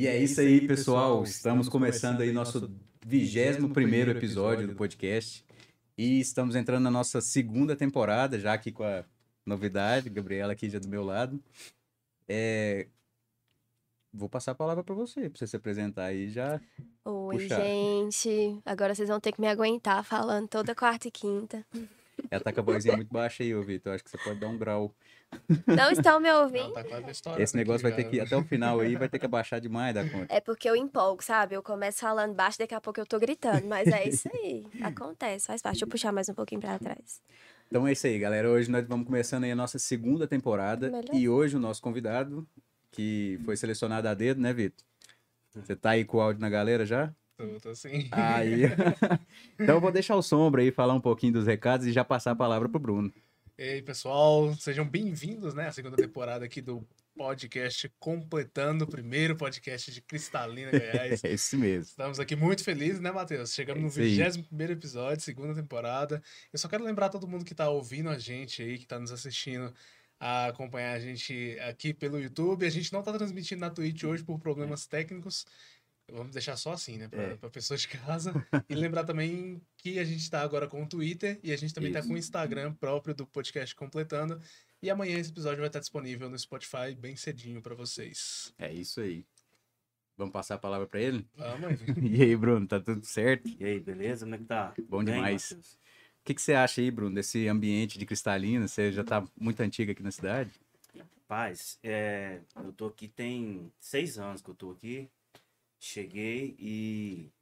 E é isso aí, pessoal. Estamos começando aí nosso 21 primeiro episódio do podcast. E estamos entrando na nossa segunda temporada, já aqui com a novidade, Gabriela aqui já do meu lado. É... Vou passar a palavra para você, para você se apresentar aí já. Oi, puxar. gente. Agora vocês vão ter que me aguentar falando toda quarta e quinta. Ela tá com a vozinha muito baixa aí, ô Vitor. Acho que você pode dar um grau. Não estão me Não, ouvindo? tá quase estourando Esse negócio vai ter que, até o final aí, vai ter que abaixar demais da conta. É porque eu empolgo, sabe? Eu começo falando baixo, daqui a pouco eu tô gritando. Mas é isso aí. Acontece, faz parte. Deixa eu puxar mais um pouquinho pra trás. Então é isso aí, galera. Hoje nós vamos começando aí a nossa segunda temporada. Melhor. E hoje o nosso convidado, que foi selecionado a dedo, né, Vitor? Você tá aí com o áudio na galera já? Tô, tô assim. Aí. então eu vou deixar o Sombra aí falar um pouquinho dos recados e já passar a palavra pro Bruno. E aí, pessoal, sejam bem-vindos, né, à segunda temporada aqui do podcast completando o primeiro podcast de Cristalina Goiás. É esse mesmo. Estamos aqui muito felizes, né, Matheus? Chegamos É no isso aí. 21 episódio, segunda temporada. Eu só quero lembrar todo mundo que está ouvindo a gente aí, que está nos assistindo, a acompanhar a gente aqui pelo YouTube. A gente não está transmitindo na Twitch hoje por problemas técnicos. Vamos deixar só assim, né, para É. pessoas de casa. E lembrar também que a gente está agora com o Twitter e a gente também está com o Instagram próprio do podcast completando. E amanhã esse episódio vai estar disponível no Spotify bem cedinho para vocês. É isso aí. Vamos passar a palavra pra ele? Vamos. E aí, Bruno, tá tudo certo? E aí, beleza? Como é que tá? Bom Bem, demais. O que, que você acha aí, Bruno, desse ambiente de Cristalina? Você já tá muito antigo aqui na cidade? Rapaz, é, eu tô aqui tem seis anos que eu tô aqui. Cheguei e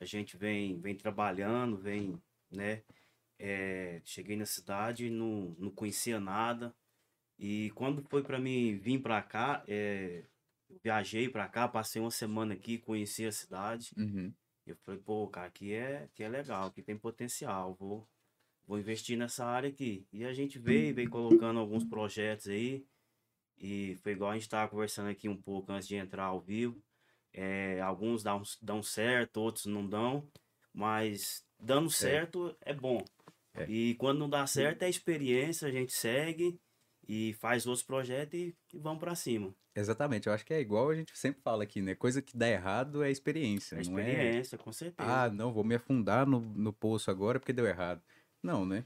a gente vem, vem trabalhando, vem, né? é, cheguei na cidade, não, não conhecia nada. E quando foi para mim vir para cá, é, eu viajei para cá, passei uma semana aqui, conheci a cidade. Uhum. Eu falei, pô, cara, aqui é, aqui é legal, aqui tem potencial, vou, vou investir nessa área aqui. E a gente veio, veio colocando alguns projetos aí, e foi igual a gente estava conversando aqui um pouco antes de entrar ao vivo. É, alguns dão, dão certo, outros não dão, mas dando certo é bom. É. E quando não dá certo é experiência, a gente segue e faz outros projetos e, e vamos para cima. Exatamente, eu acho que é igual a gente sempre fala aqui, né? Coisa que dá errado é experiência, É é? experiência, com certeza. Ah, não, vou me afundar no, no poço agora porque deu errado. Não, né?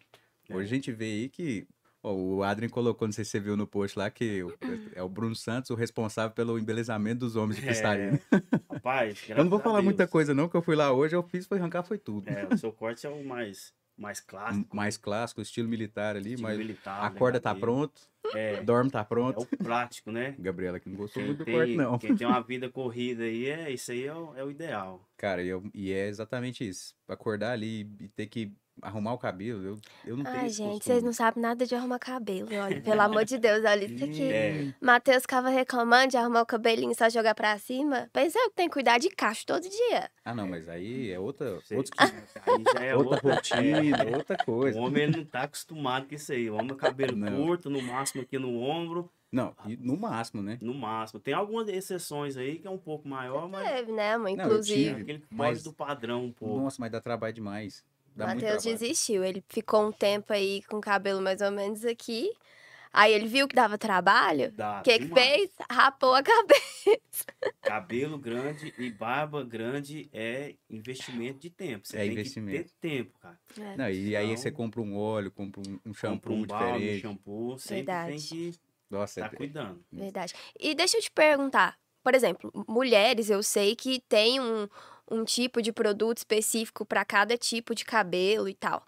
É. Hoje a gente vê aí que o Adrien colocou, não sei se você viu no post lá, que o- é o Bruno Santos o responsável pelo embelezamento dos homens de Cristalina. Rapaz, eu não vou É, falar muita coisa não, que eu fui lá hoje, eu fiz foi arrancar foi tudo. É, o seu corte é o mais, mais clássico. Mais clássico, estilo militar ali, estilo mas militar, a corda tá pronto, É, dorme tá é pronto. o prático, né? Gabriela que não gostou Quem muito do tem, corte não. quem tem uma vida corrida aí, é, isso aí é o, é o ideal. Cara, eu- e é exatamente isso. Acordar ali e ter que arrumar o cabelo, eu, eu não tenho Ai, gente, vocês não sabem nada de arrumar cabelo. Olha, pelo amor de Deus, olha isso aqui. É, Matheus ficava reclamando de arrumar o cabelinho e só jogar pra cima. Pensa eu que tenho que cuidar de cacho todo dia. Ah, não, mas aí é outra, você- outros aí já é outra outra rotina, outra O coisa. homem ele não tá acostumado com isso aí. O homem é cabelo Não. curto, no máximo aqui no ombro, Não, e no máximo, né? no máximo. Tem algumas exceções aí que é um pouco maior, mas Teve, né, mãe? Não, eu é Inclusive. tive. aquele que Mas- do padrão um pouco. Nossa, mas dá trabalho demais. Dá muito Matheus desistiu. Ele ficou um tempo aí com o cabelo mais ou menos aqui. Aí ele viu que dava trabalho. Dá O que que fez? Rapou a cabeça. Cabelo grande e barba grande é investimento de tempo. Você É tem investimento. que ter tempo, cara. Não, e aí Então- você compra um óleo, compra um, um shampoo Compra um balme, diferente. shampoo, sempre Verdade. tem que Nossa, estar é- cuidando. Verdade. E deixa eu te perguntar. Por exemplo, mulheres, eu sei que tem um, um tipo de produto específico para cada tipo de cabelo e tal.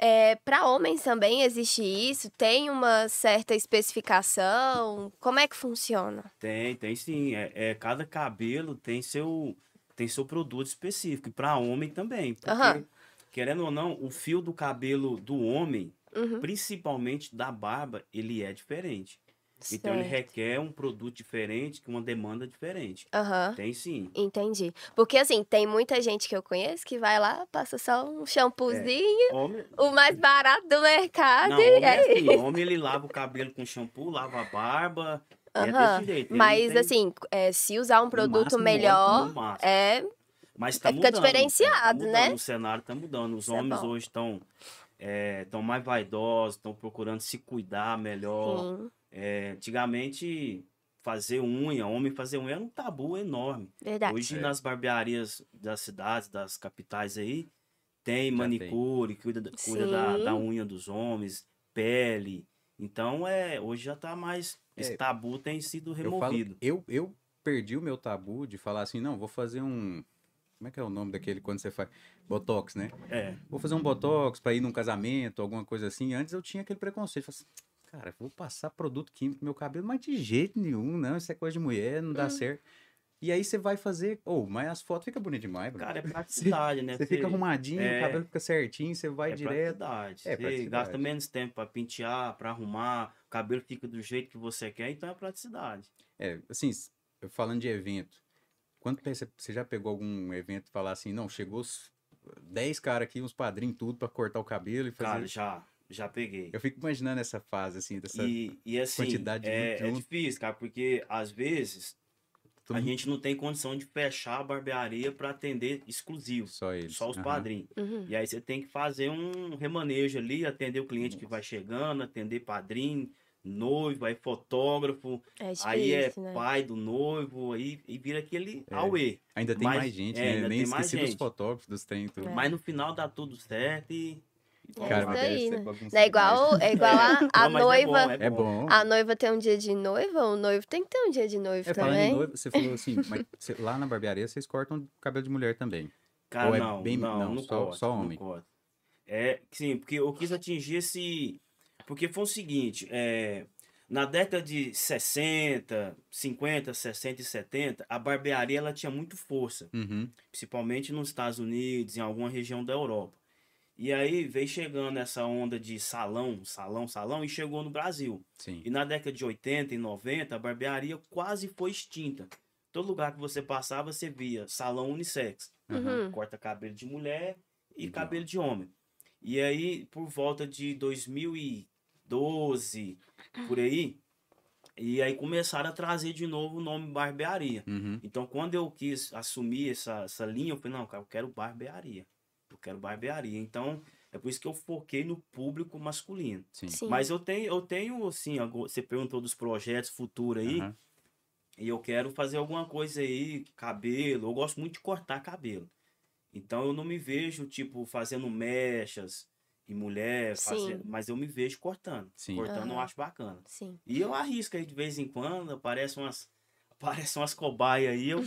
É, para homens também existe isso? Tem uma certa especificação? Como é que funciona? Tem, tem sim. É, é, cada cabelo tem seu, tem seu produto específico. E para homem também. Porque, Aham. querendo ou não, o fio do cabelo do homem, Uhum, principalmente da barba, ele é diferente. Então ele certo. requer um produto diferente, com uma demanda diferente. Aham. Tem sim. Entendi. Porque, assim, tem muita gente que eu conheço que vai lá, passa só um shampoozinho, Homem, o mais barato do mercado. não, homem é é assim. Homem ele lava o cabelo com shampoo, lava a barba. É Aham. desse jeito. ele Mas, tem- assim, é, se usar um produto máximo, melhor, é. Mas tá Fica mudando, diferenciado, tá mudando, né? O cenário tá mudando. Os Isso é homens hoje estão estão mais vaidosos, estão procurando se cuidar melhor. Sim. É, antigamente fazer unha, homem fazer unha era um tabu enorme. Verdade. Hoje É. nas barbearias das cidades, das capitais aí, tem Já manicure, cuida, da- cuida da, da unha dos homens, pele. Então é, hoje já tá mais. Esse É. tabu tem sido Eu, falo, removido. eu, eu perdi o meu tabu de falar assim, não, vou fazer um. Como é que é o nome daquele quando você faz? Botox, né? É. Vou fazer um botox pra ir num casamento, alguma coisa assim. Antes eu tinha aquele preconceito. Falei assim, cara, vou passar produto químico no meu cabelo, mas de jeito nenhum, não. Isso é coisa de mulher, não dá Hum. certo. E aí você vai fazer. Ou, mas as fotos ficam bonitas demais, bro. Cara, é praticidade, né? Você fica arrumadinho, é. o cabelo fica certinho, você vai é direto. praticidade. É Você praticidade. gasta menos tempo pra pentear, pra arrumar, o cabelo fica do jeito que você quer, então é praticidade. É, assim, falando de evento, quando você, você já pegou algum evento e falar assim, não, chegou os 10 caras aqui, uns padrinhos, tudo pra cortar o cabelo e fazer. Cara, já, já peguei. Eu fico imaginando essa fase, assim, dessa. E, e assim, quantidade de é, é difícil, cara, porque às vezes todo a mundo- gente não tem condição de fechar a barbearia para atender exclusivo, Só eles. só os aham. padrinhos. Uhum. E aí você tem que fazer um remanejo ali, atender o cliente que vai chegando, atender padrinho, noivo, aí fotógrafo, É difícil, aí é né? pai do noivo, aí e vira aquele É. auê. Ainda tem Mas- mais gente, é, né? Nem esqueci dos fotógrafos, dos trem, tudo. É. Mas no final dá tudo certo e. e É Cara, mas né? é igual, é igual a, a Não, mas noiva. É bom, É bom. A noiva tem um dia de noiva, o noivo tem que ter um dia de noivo É, falando em também. noiva, você falou assim, mas lá na barbearia vocês cortam cabelo de mulher também. Cara, Ou é não, bem- não, não, não, só- corta, só homem. É, sim, porque eu quis atingir esse... Porque foi o seguinte, é, na década de 60, 50, 60 e 70, a barbearia ela tinha muito força, Uhum. principalmente nos Estados Unidos, em alguma região da Europa. E aí veio chegando essa onda de salão, salão, salão, e chegou no Brasil. Sim. E na década de 80 e 90, a barbearia quase foi extinta. Todo lugar que você passava, você via salão unissex Uhum. corta cabelo de mulher e De cabelo de homem. E aí, por volta de 2012, por aí, e aí começaram a trazer de novo o nome barbearia. Uhum. Então, quando eu quis assumir essa, essa linha, eu falei, não, cara, eu quero barbearia. Eu quero barbearia. Então, é por isso que eu foquei no público masculino. Sim. Sim. Mas eu tenho, eu tenho, assim, você perguntou dos projetos futuros aí, Aham. e eu quero fazer alguma coisa aí, cabelo. Eu gosto muito de cortar cabelo. Então eu não me vejo, tipo, fazendo mechas e mulher, mas eu me vejo cortando. Sim. Cortando eu Aham. acho bacana. Sim. E eu arrisco aí de vez em quando, aparecem umas, aparecem umas cobaias aí, eu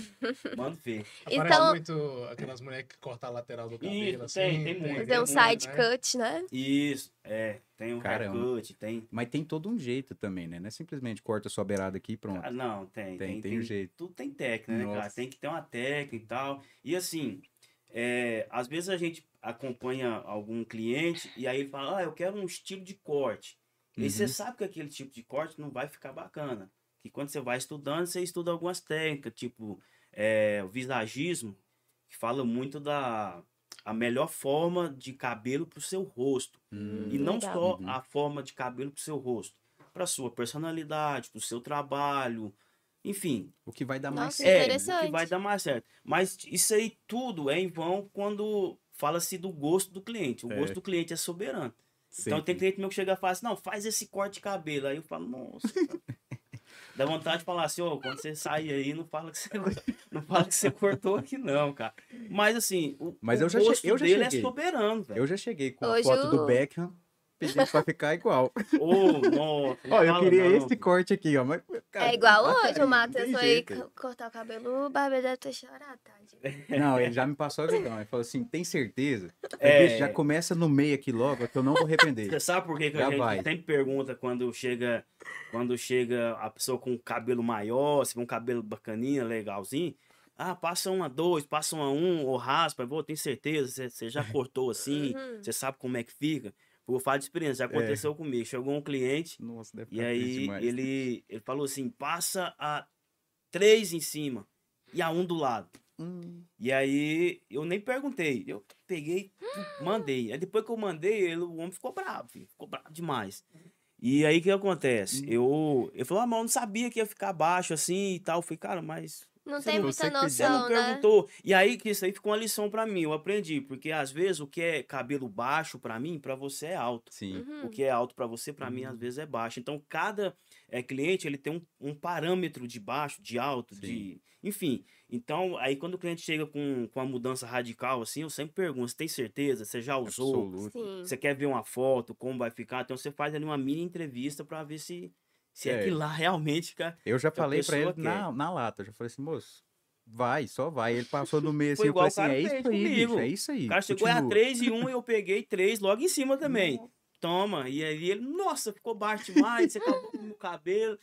mando ver. Aparece Então- muito aquelas mulheres que cortam a lateral do cabelo, Isso, assim. tem, tem muito. Tem um muito, side né? cut, né? Isso, é. Tem um Caramba. haircut, tem. Mas tem todo um jeito também, né? Não é simplesmente corta a sua beirada aqui e pronto. Ah, não, tem. Tem- Tem, tem um jeito. Tudo tem técnica, né, cara? Tem que ter uma técnica e tal. E assim, é, às vezes a gente acompanha algum cliente e aí ele fala, ah, eu quero um estilo de corte. E aí você Uhum. sabe que aquele tipo de corte não vai ficar bacana. Que quando você vai estudando, você estuda algumas técnicas, tipo é, o visagismo, que fala muito da a melhor forma de cabelo para o seu rosto. Hum. E não Legal. só Uhum. a forma de cabelo pro seu rosto, para sua personalidade, pro seu trabalho, enfim, O que vai dar mais Nossa, certo. é o que vai dar mais certo. Mas isso aí tudo é em vão quando fala-se do gosto do cliente. O É. gosto do cliente é soberano. Então Sempre. tem cliente meu que chega e fala assim, não, faz esse corte de cabelo. Aí eu falo, nossa. cara." Dá vontade de falar assim, ô, quando você sair aí, não fala que você, não fala que você cortou aqui, não, cara. Mas assim, o, Mas o eu já che- gosto eu já dele cheguei. é soberano, velho. Eu já cheguei com a Hoje foto do Beckham pedindo pra ficar igual. Ô, nossa, Ó, eu queria não. esse corte aqui, ó. Mas, cara, É igual hoje, o Matheus foi cortar o cabelo, o barbeiro deve ter chorado, tadinho. Não, ele já me passou a visão. Ele falou assim: tem certeza? É. já começa no meio aqui logo, que eu não vou arrepender. Você sabe por que, que Já a gente vai. sempre pergunta quando chega quando chega a pessoa com cabelo maior, se for um cabelo bacaninha, legalzinho? Ah, passa uma dois, passa uma um, ou raspa, vou, tem certeza, você- já cortou assim, Uhum. você sabe como é que fica? Vou falar de experiência, já aconteceu comigo. Chegou um cliente Nossa, deve e aí demais. ele, ele falou assim: passa a três em cima e a um do lado. Hum, E aí eu nem perguntei. Eu peguei, mandei. Aí depois que eu mandei, ele, o homem ficou bravo, filho, ficou bravo demais. E aí o que acontece? Eu, ele falou, ah, mas eu não sabia que ia ficar baixo assim e tal. Eu falei, cara, mas Não Você tem não- muita você você não noção, né? perguntou. E aí que isso aí ficou uma lição pra mim. Eu aprendi, porque às vezes o que é cabelo baixo pra mim, pra você é alto. sim. Uhum. O que é alto pra você, pra mim, às vezes é baixo. Então, cada é, cliente, ele tem um, um parâmetro de baixo, de alto, Sim. de. Enfim. Então, aí quando o cliente chega com, com uma mudança radical, assim, eu sempre pergunto: você tem certeza? Você já usou? Absoluto. Sim. Você quer ver uma foto, como vai ficar? Então você faz ali uma mini entrevista pra ver se, se é. É. aquilo lá realmente fica. Eu já falei pra ele pessoa na, na lata. Eu já falei assim, moço, vai, só vai. Ele passou no meio assim, eu falei o assim, cara é isso aí, comigo. bicho, é isso aí. O cara chegou a continua. 3 e 1 e eu peguei 3 logo em cima também. Toma. E aí ele, nossa, ficou baixo demais, você acabou com o meu cabelo.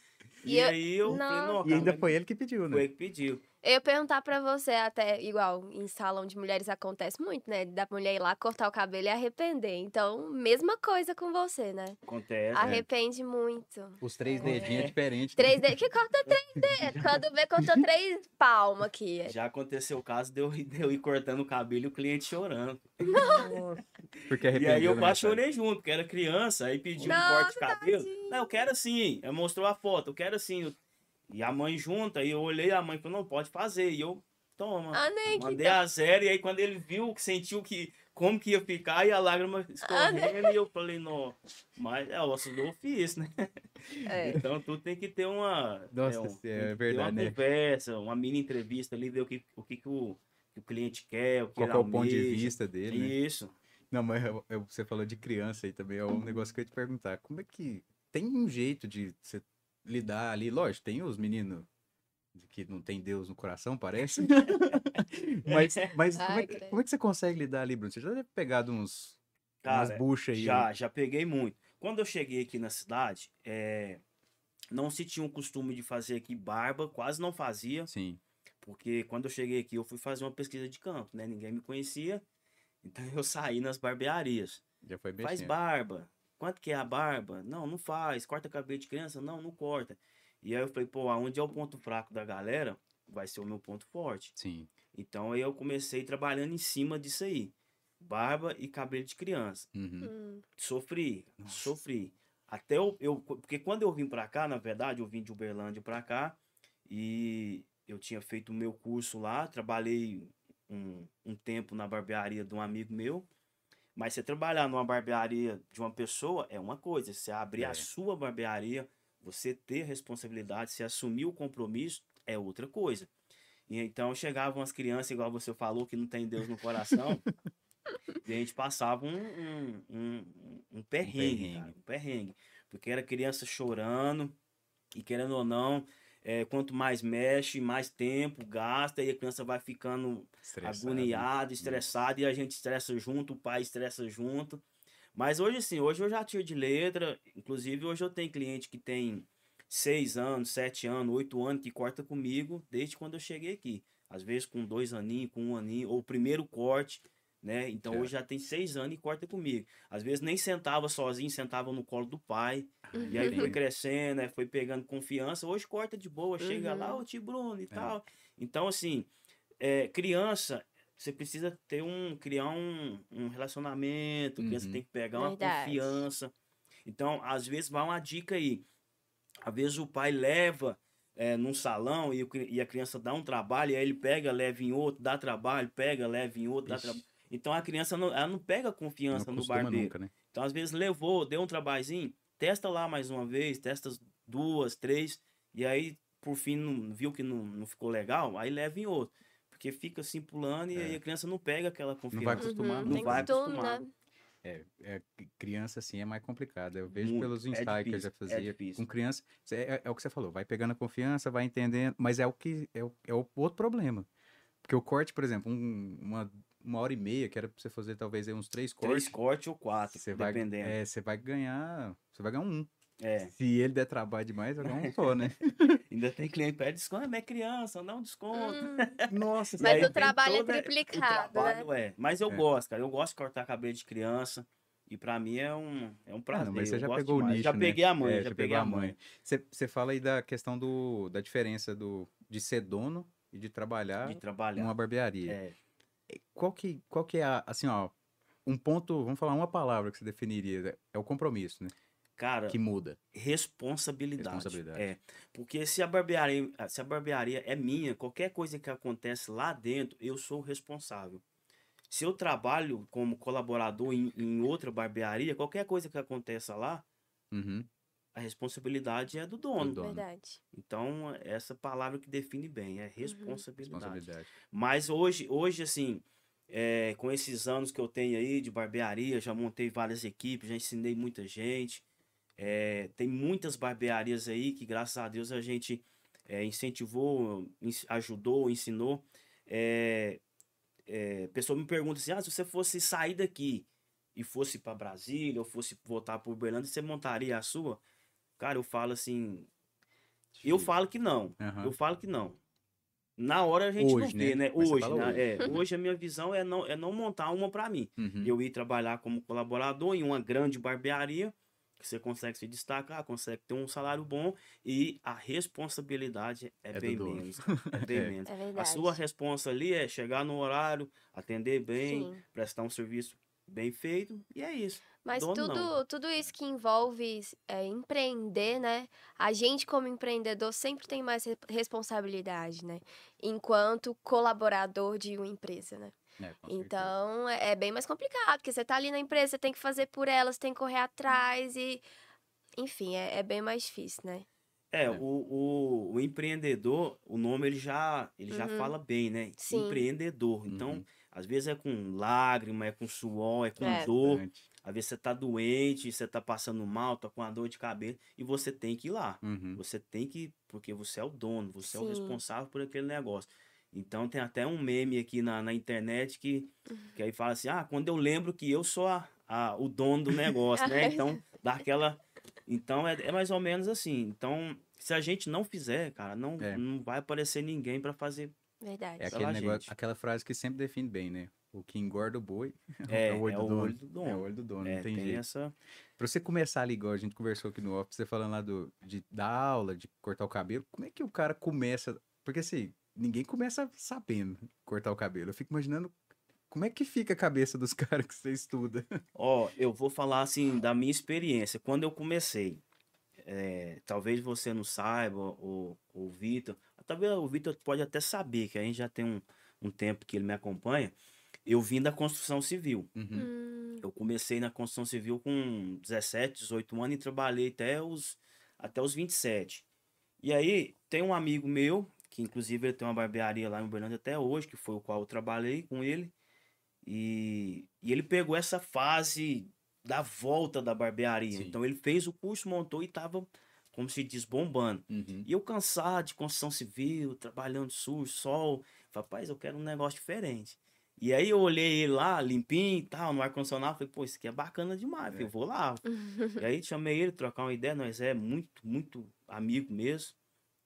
E, E eu- aí eu falei, Não. não, E cara, ainda mas foi ele que pediu, né? foi ele que pediu. Eu ia perguntar pra você, até igual em salão de mulheres acontece muito, né? Da mulher ir lá cortar o cabelo e arrepender. Então, mesma coisa com você, né? Acontece. Arrepende muito. Os três É. dedinhos é diferente. Três dedos. Que corta três dedos? Quando vê, cortou três palmas aqui. Já aconteceu o caso de eu, de eu ir cortando o cabelo e o cliente chorando. Porque E arrependeu. aí eu né, quase cara? chorei junto, porque era criança, aí pediu um Nossa, corte de cabelo. tadinho. Não, eu quero assim. Aí mostrou a foto, eu quero assim. Eu- E a mãe junta, e eu olhei, a mãe falou, não, pode fazer. E eu, toma. Ah, que Mandei a zero, e aí quando ele viu, sentiu que como que ia ficar, e a lágrima escorrendo, e eu falei, não, mas é osso do ofício, né? É. Então tu tem que ter uma. Nossa, um- é que ter verdade, uma né? conversa, uma mini entrevista ali, ver o que o, que que o, que o cliente quer, o que Qual é o ponto de vista dele, né? Isso. Não, mas eu- eu- você falou de criança aí também, é um negócio que eu ia te perguntar. Como é que tem um jeito de você lidar ali? Lógico, tem os meninos que não tem Deus no coração, parece. mas mas como, é, Ai, que- credo. como é que você consegue lidar ali, Bruno? Você já deve ter pegado uns, umas Cara, buchas aí. Já, já peguei muito. Quando eu cheguei aqui na cidade, é, não se tinha o costume de fazer aqui barba, quase não fazia, Sim. porque quando eu cheguei aqui eu fui fazer uma pesquisa de campo, né? Ninguém me conhecia, então eu saí nas barbearias. Já foi Faz mexendo. barba. Quanto que é a barba? Não, não faz. Corta cabelo de criança? Não, não corta. E aí eu falei, pô, aonde é o ponto fraco da galera, vai ser o meu ponto forte. Sim. Então aí eu comecei trabalhando em cima disso aí. Barba e cabelo de criança. Uhum. Hum. Sofri, Nossa. sofri. Até eu, eu. Porque quando eu vim pra cá, na verdade, eu vim de Uberlândia pra cá e eu tinha feito o meu curso lá, trabalhei um, um tempo na barbearia de um amigo meu. Mas você trabalhar numa barbearia de uma pessoa é uma coisa. Você abrir É. a sua barbearia, você ter responsabilidade, você assumir o compromisso, é outra coisa. E então chegavam as crianças, igual você falou, que não tem Deus no coração. e a gente passava um, um, um, um perrengue, perrengue. cara, um perrengue. Porque era criança chorando, e querendo ou não, é, quanto mais mexe, mais tempo gasta, e a criança vai ficando Estressado. agoniado, estressado, e a gente estressa junto, o pai estressa junto. Mas hoje sim, hoje eu já tiro de letra. Inclusive, hoje eu tenho cliente que tem seis anos, sete anos, oito anos, que corta comigo desde quando eu cheguei aqui. Às vezes com dois aninhos, com um aninho, ou o primeiro corte, né? Então Certo. hoje já tem seis anos e corta comigo. Às vezes nem sentava sozinho, sentava no colo do pai. E aí foi Entendi. crescendo, né? foi pegando confiança. Hoje corta de boa, chega Uhum. lá, ô tio Bruno e É. tal. Então, assim, é, criança, você precisa ter um, criar um, um relacionamento, criança Uhum. tem que pegar uma Verdade. confiança. Então, às vezes, vai uma dica aí. Às vezes o pai leva é, num salão e, o e a criança dá um trabalho, e aí ele pega, leva em outro, dá trabalho, pega, leva em outro, dá Ixi, trabalho. Então a criança não, ela não pega confiança não no barbeiro. nunca, né? Então, às vezes, levou, deu um trabalhinho, testa lá mais uma vez, testa as duas, três, e aí, por fim, não, viu que não, não ficou legal, aí leva em outro. Porque fica assim pulando e É. aí a criança não pega aquela confiança. vai acostumar, Uhum, não tem vai acostumar. né? É, é, criança assim é mais complicado. Eu vejo Muito. pelos É ensaios que eu já é fazia difícil. com criança. cê- É, é o que você falou, vai pegando a confiança, vai entendendo, mas é o que é o, é o outro problema. Porque o corte, por exemplo, um- uma, uma hora e meia, que era pra você fazer talvez aí uns três cortes, Três cortes ou quatro, você vai, dependendo. é, você vai ganhar, você vai ganhar um. É. Se ele der trabalho demais, vai ganhar um só, né? Ainda tem cliente que pede desconto, mas é criança, dá um desconto. Hum, Nossa, Mas o trabalho é toda- triplicado, o trabalho é. Mas eu É. gosto, cara. Eu gosto de cortar cabelo de criança. E pra mim é um, é um prazer. Ah, não, mas você eu já pegou o demais. nicho, Já né? peguei a mãe, É, já, já peguei a mãe. Você, você fala aí da questão do, da diferença do, de ser dono e de trabalhar De trabalhar. numa barbearia. É. Qual que, qual que é a, assim, ó, um ponto, vamos falar uma palavra que você definiria, é o compromisso, né? Cara, Que muda. responsabilidade. Responsabilidade. É. Porque se a barbearia, se a barbearia é minha, qualquer coisa que acontece lá dentro, eu sou o responsável. Se eu trabalho como colaborador em, em outra barbearia, qualquer coisa que aconteça lá, Uhum. A responsabilidade é do dono. dono. Verdade. Então, essa palavra que define bem, é responsabilidade. Responsabilidade. Mas hoje, hoje assim, é, com esses anos que eu tenho aí de barbearia, já montei várias equipes, já ensinei muita gente. É, tem muitas barbearias aí que, graças a Deus, a gente é, incentivou, ajudou, ensinou. É, é, pessoa me pergunta assim: ah, se você fosse sair daqui e fosse para Brasília ou fosse voltar para Uberlândia, você montaria a sua? Cara, eu falo assim. Eu falo que não. Aham. Eu falo que não. Na hora a gente Hoje, não vê, né? né? Hoje, na- hoje. é, hoje a minha visão é não, é não montar uma para mim. Uhum. Eu ir trabalhar como colaborador em uma grande barbearia, que você consegue se destacar, consegue ter um salário bom e a responsabilidade é, É bem menos. É bem É. menos. É. A sua responsa ali é chegar no horário, atender bem, Sim. prestar um serviço bem feito e é isso. Mas Dono tudo, não. tudo isso que envolve é, empreender, né? A gente, como empreendedor, sempre tem mais re- responsabilidade, né? Enquanto colaborador de uma empresa, né? É. Então, é é bem mais complicado, porque você tá ali na empresa, você tem que fazer por ela, você tem que correr atrás e... Enfim, é, é bem mais difícil, né? É, É. O, o, o empreendedor, o nome ele já, ele já Uhum. fala bem, né? Sim. Empreendedor. Então, Uhum. às vezes é com lágrima, é com suor, é com É. dor. Importante. Às vezes você tá doente, você tá passando mal, tá com uma dor de cabeça e você tem que ir lá. Uhum. Você tem que, porque você é o dono, você é o Sim. responsável por aquele negócio. Então tem até um meme aqui na, na internet que, Uhum. que aí fala assim: ah, quando eu lembro que eu sou a, a- o dono do negócio, né? Então dá aquela. Então é, é mais ou menos assim. Então, se a gente não fizer, cara, não, É. não vai aparecer ninguém para fazer. Verdade. É aquele negócio, aquela frase que sempre define bem, né? O que engorda o boi É, o olho é do o dono. olho do dono. É o olho do dono, É, não tem, tem jeito. essa. Pra você começar ali, igual a gente conversou aqui no office, você falando lá do, de dar aula, de cortar o cabelo, como é que o cara começa? Porque assim, ninguém começa sabendo cortar o cabelo. Eu fico imaginando como é que fica a cabeça dos caras que você estuda. Ó, eu vou falar assim da minha experiência. Quando eu comecei, é, talvez você não saiba, ou o Vitor, talvez o Vitor pode até saber, que a gente já tem um, um tempo que ele me acompanha. Eu vim da construção civil. Uhum. Hum, Eu comecei na construção civil com 17, 18 anos e trabalhei até os, até os 27. E aí, tem um amigo meu, que inclusive ele tem uma barbearia lá em Uberlândia até hoje, que foi o qual eu trabalhei com ele. E, e ele pegou essa fase da volta da barbearia. Sim. Então ele fez o curso, montou e tava, como se diz, bombando. Uhum. E eu cansado de construção civil, trabalhando sujo, sol. Falei, rapaz, eu quero um negócio diferente. E aí eu olhei ele lá, limpinho e tal, no ar-condicionado. Falei, pô, isso aqui é bacana demais. É. vou lá. e aí chamei ele, trocar uma ideia. Nós é muito, muito amigo mesmo.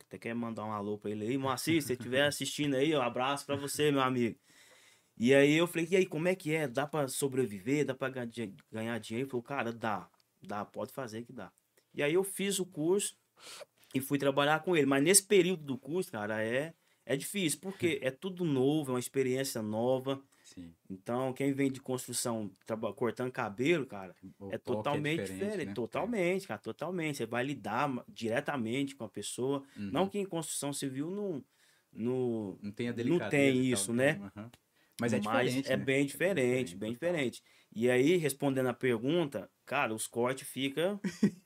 Até quero mandar um alô pra ele aí. Moacir, se você estiver assistindo aí, um abraço pra você, meu amigo. E aí eu falei, e aí, como é que é? Dá pra sobreviver? Dá pra ganhar dinheiro? Ele falou, cara, dá. Dá, pode fazer que dá. E aí eu fiz o curso e fui trabalhar com ele. Mas nesse período do curso, cara, é, é difícil, porque é tudo novo, é uma experiência nova. Sim. Então, quem vem de construção cortando cabelo, cara, O é toque totalmente diferente. né? Totalmente, cara, totalmente. Você vai lidar diretamente com a pessoa. É. Uhum. Não que em construção civil não. não Não tem a não delicadeza. tem tal, isso, né? Aham. Mas é diferente. é né? bem diferente, bem total. diferente. E aí, respondendo a pergunta, cara, os cortes fica,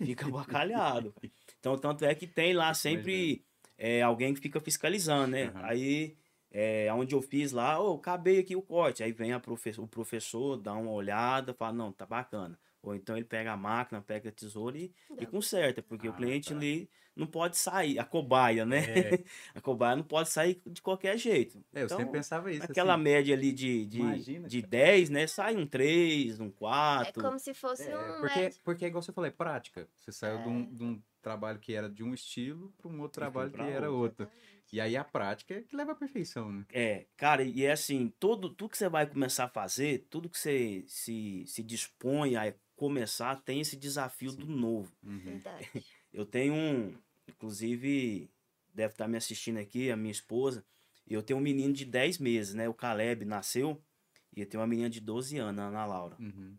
fica bacalhado. Então, tanto é que tem lá sempre é, alguém que fica fiscalizando, né? Aham. Aí, é, onde eu fiz lá, ô, acabei aqui o corte. Aí vem a profe- o professor, dá uma olhada, fala, não, tá bacana. Ou então ele pega a máquina, pega a tesoura e, e conserta, porque Ah, o cliente tá. ali não pode sair, a cobaia, né? É, A cobaia não pode sair de qualquer jeito. é, eu Então, sempre pensava isso. Aquela assim. média ali de, de, Imagina, de cara. 10, né? Sai um 3, um é 4. como se fosse É, um... porque, porque é igual você falou, é prática. Você saiu de, um, É. de um trabalho que era de um estilo para um outro trabalho que era outro. outro. E aí a prática é que leva à perfeição, né? É, cara, e é assim, todo, tudo que você vai começar a fazer, tudo que você se, se dispõe a começar, tem esse desafio do novo. Uhum. Verdade. Eu tenho um, inclusive, deve estar me assistindo aqui, a minha esposa, e eu tenho um menino de 10 meses, né? O Caleb nasceu, e eu tenho uma menina de 12 anos, a Ana Laura. Uhum.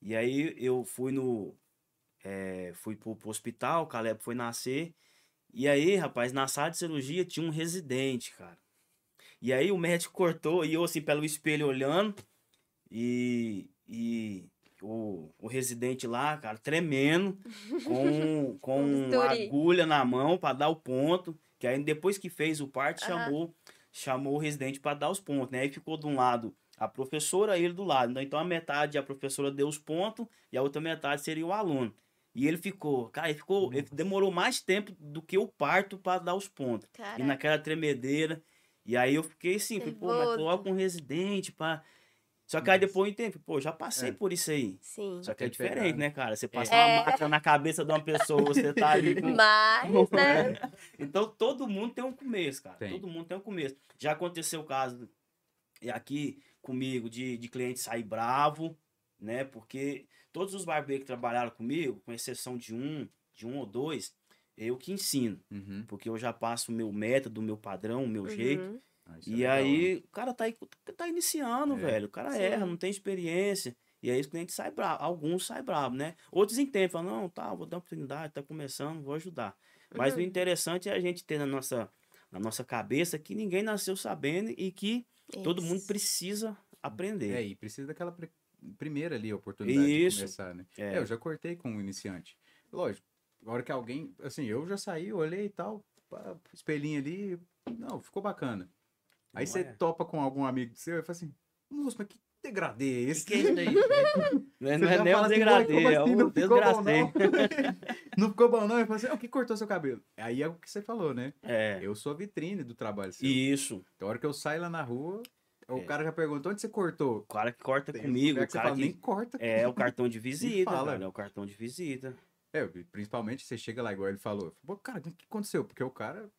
E aí eu fui no. É, fui pro, pro hospital, o Caleb foi nascer. E aí, rapaz, na sala de cirurgia tinha um residente, cara. E aí o médico cortou e eu assim pelo espelho olhando. E. E. o, o residente lá, cara, tremendo, com, com agulha na mão para dar o ponto. Que aí depois que fez o parte, Aham. chamou, chamou o residente para dar os pontos, né? Aí ficou de um lado a professora e ele do lado. Então a metade a professora deu os pontos e a outra metade seria o aluno. E ele ficou, cara, ele ficou, ele demorou mais tempo do que o parto para dar os pontos. E Caraca. naquela tremedeira. E aí eu fiquei assim, falei, pô, mas coloca um residente pra. Só que aí depois eu entendi, pô, já passei É. por isso aí. Sim. Só que é diferente, né? né, cara? Você passar É. uma máquina na cabeça de uma pessoa, você tá ali com. Mas, né? Então todo mundo tem um começo, cara. Tem. Todo mundo tem um começo. Já aconteceu o caso e aqui comigo de, de cliente sair bravo, né? Porque todos os barbeiros que trabalharam comigo, com exceção de um, de um ou dois, eu que ensino. Uhum. Porque eu já passo o meu método, o meu padrão, o meu jeito. Uhum. Ah, isso é E legal, aí, o cara tá, aí- tá iniciando, É. velho. O cara Sim. erra, não tem experiência. E aí os clientes saem bravos. Alguns saem bravos, né? Outros entendem, falam, não, tá, vou dar uma oportunidade, tá começando, vou ajudar. Mas o Uhum. interessante é a gente ter na nossa, na nossa cabeça que ninguém nasceu sabendo e que todo mundo Isso. precisa aprender. É, e precisa daquela pri- primeira ali oportunidade Isso. de começar, né? É. É, eu já cortei com um iniciante. Lógico, a hora que alguém, assim, eu já saí, olhei e tal, pá, espelhinho ali, não, ficou bacana. Aí Não você é? topa com algum amigo seu e fala assim, moço, mas que degradê é esse? Que que é isso? Não é, não é nem um assim, "Ué, degradê, é assim? um Não ficou bom, desgracei. não?" não ficou bom, não? Ele fala assim, "Ah, o que cortou seu cabelo? Aí é o que você falou, né? É, Eu sou a vitrine do trabalho seu. isso. Então, a hora que eu saio lá na rua, o É. cara já pergunta, onde você cortou? O cara que corta Tem comigo, o que você cara fala, que... nem corta. É o cartão de visita, fala. cara, é o cartão de visita. É, principalmente você chega lá, igual ele falou. Pô, cara, o que aconteceu? Porque o cara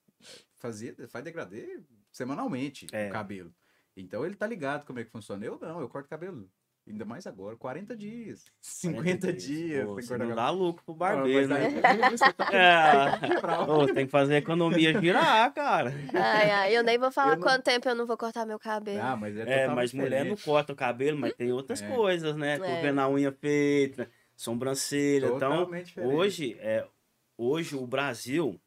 fazia, faz degradê semanalmente É. o cabelo. Então ele tá ligado como é que funciona. Eu não, eu corto cabelo. Ainda mais agora, 40 dias, 50 dias. Pô, você não dá lucro pro Ah, barbeiro, mas né? você tá- É. tem que quebrar. Ô, tem que fazer a economia girar, cara. Ai, ai, eu nem vou falar Eu não- quanto tempo eu não vou cortar meu cabelo. Ah, mas é, É, mas mulher não diferente. corta o cabelo, mas tem outras É. coisas, né? Tô É. vendo a unha feita, sobrancelha. Então, Totalmente diferente. hoje, é, hoje o Brasil,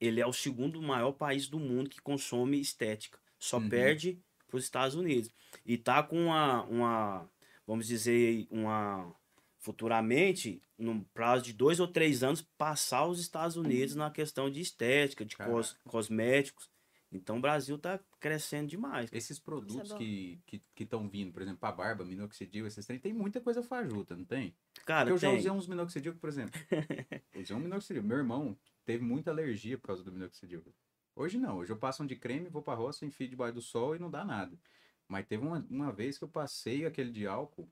ele é o segundo maior país do mundo que consome estética. Só Uhum. perde para os Estados Unidos. E tá com uma, uma, vamos dizer, uma futuramente, num prazo de dois ou três anos, passar os Estados Unidos na questão de estética, de cos- cosméticos. Então o Brasil tá crescendo demais. Esses produtos bom. que estão vindo, por exemplo, a barba, minoxidil, esses trem, tem muita coisa fajuta, não tem? Cara, Porque eu já tem. usei uns minoxidil, por exemplo. usei um minoxidil. Meu irmão teve muita alergia por causa do minoxidil. Hoje não. Hoje eu passo um de creme, vou pra roça, enfio debaixo do sol e não dá nada. Mas teve uma, uma vez que eu passei aquele de álcool.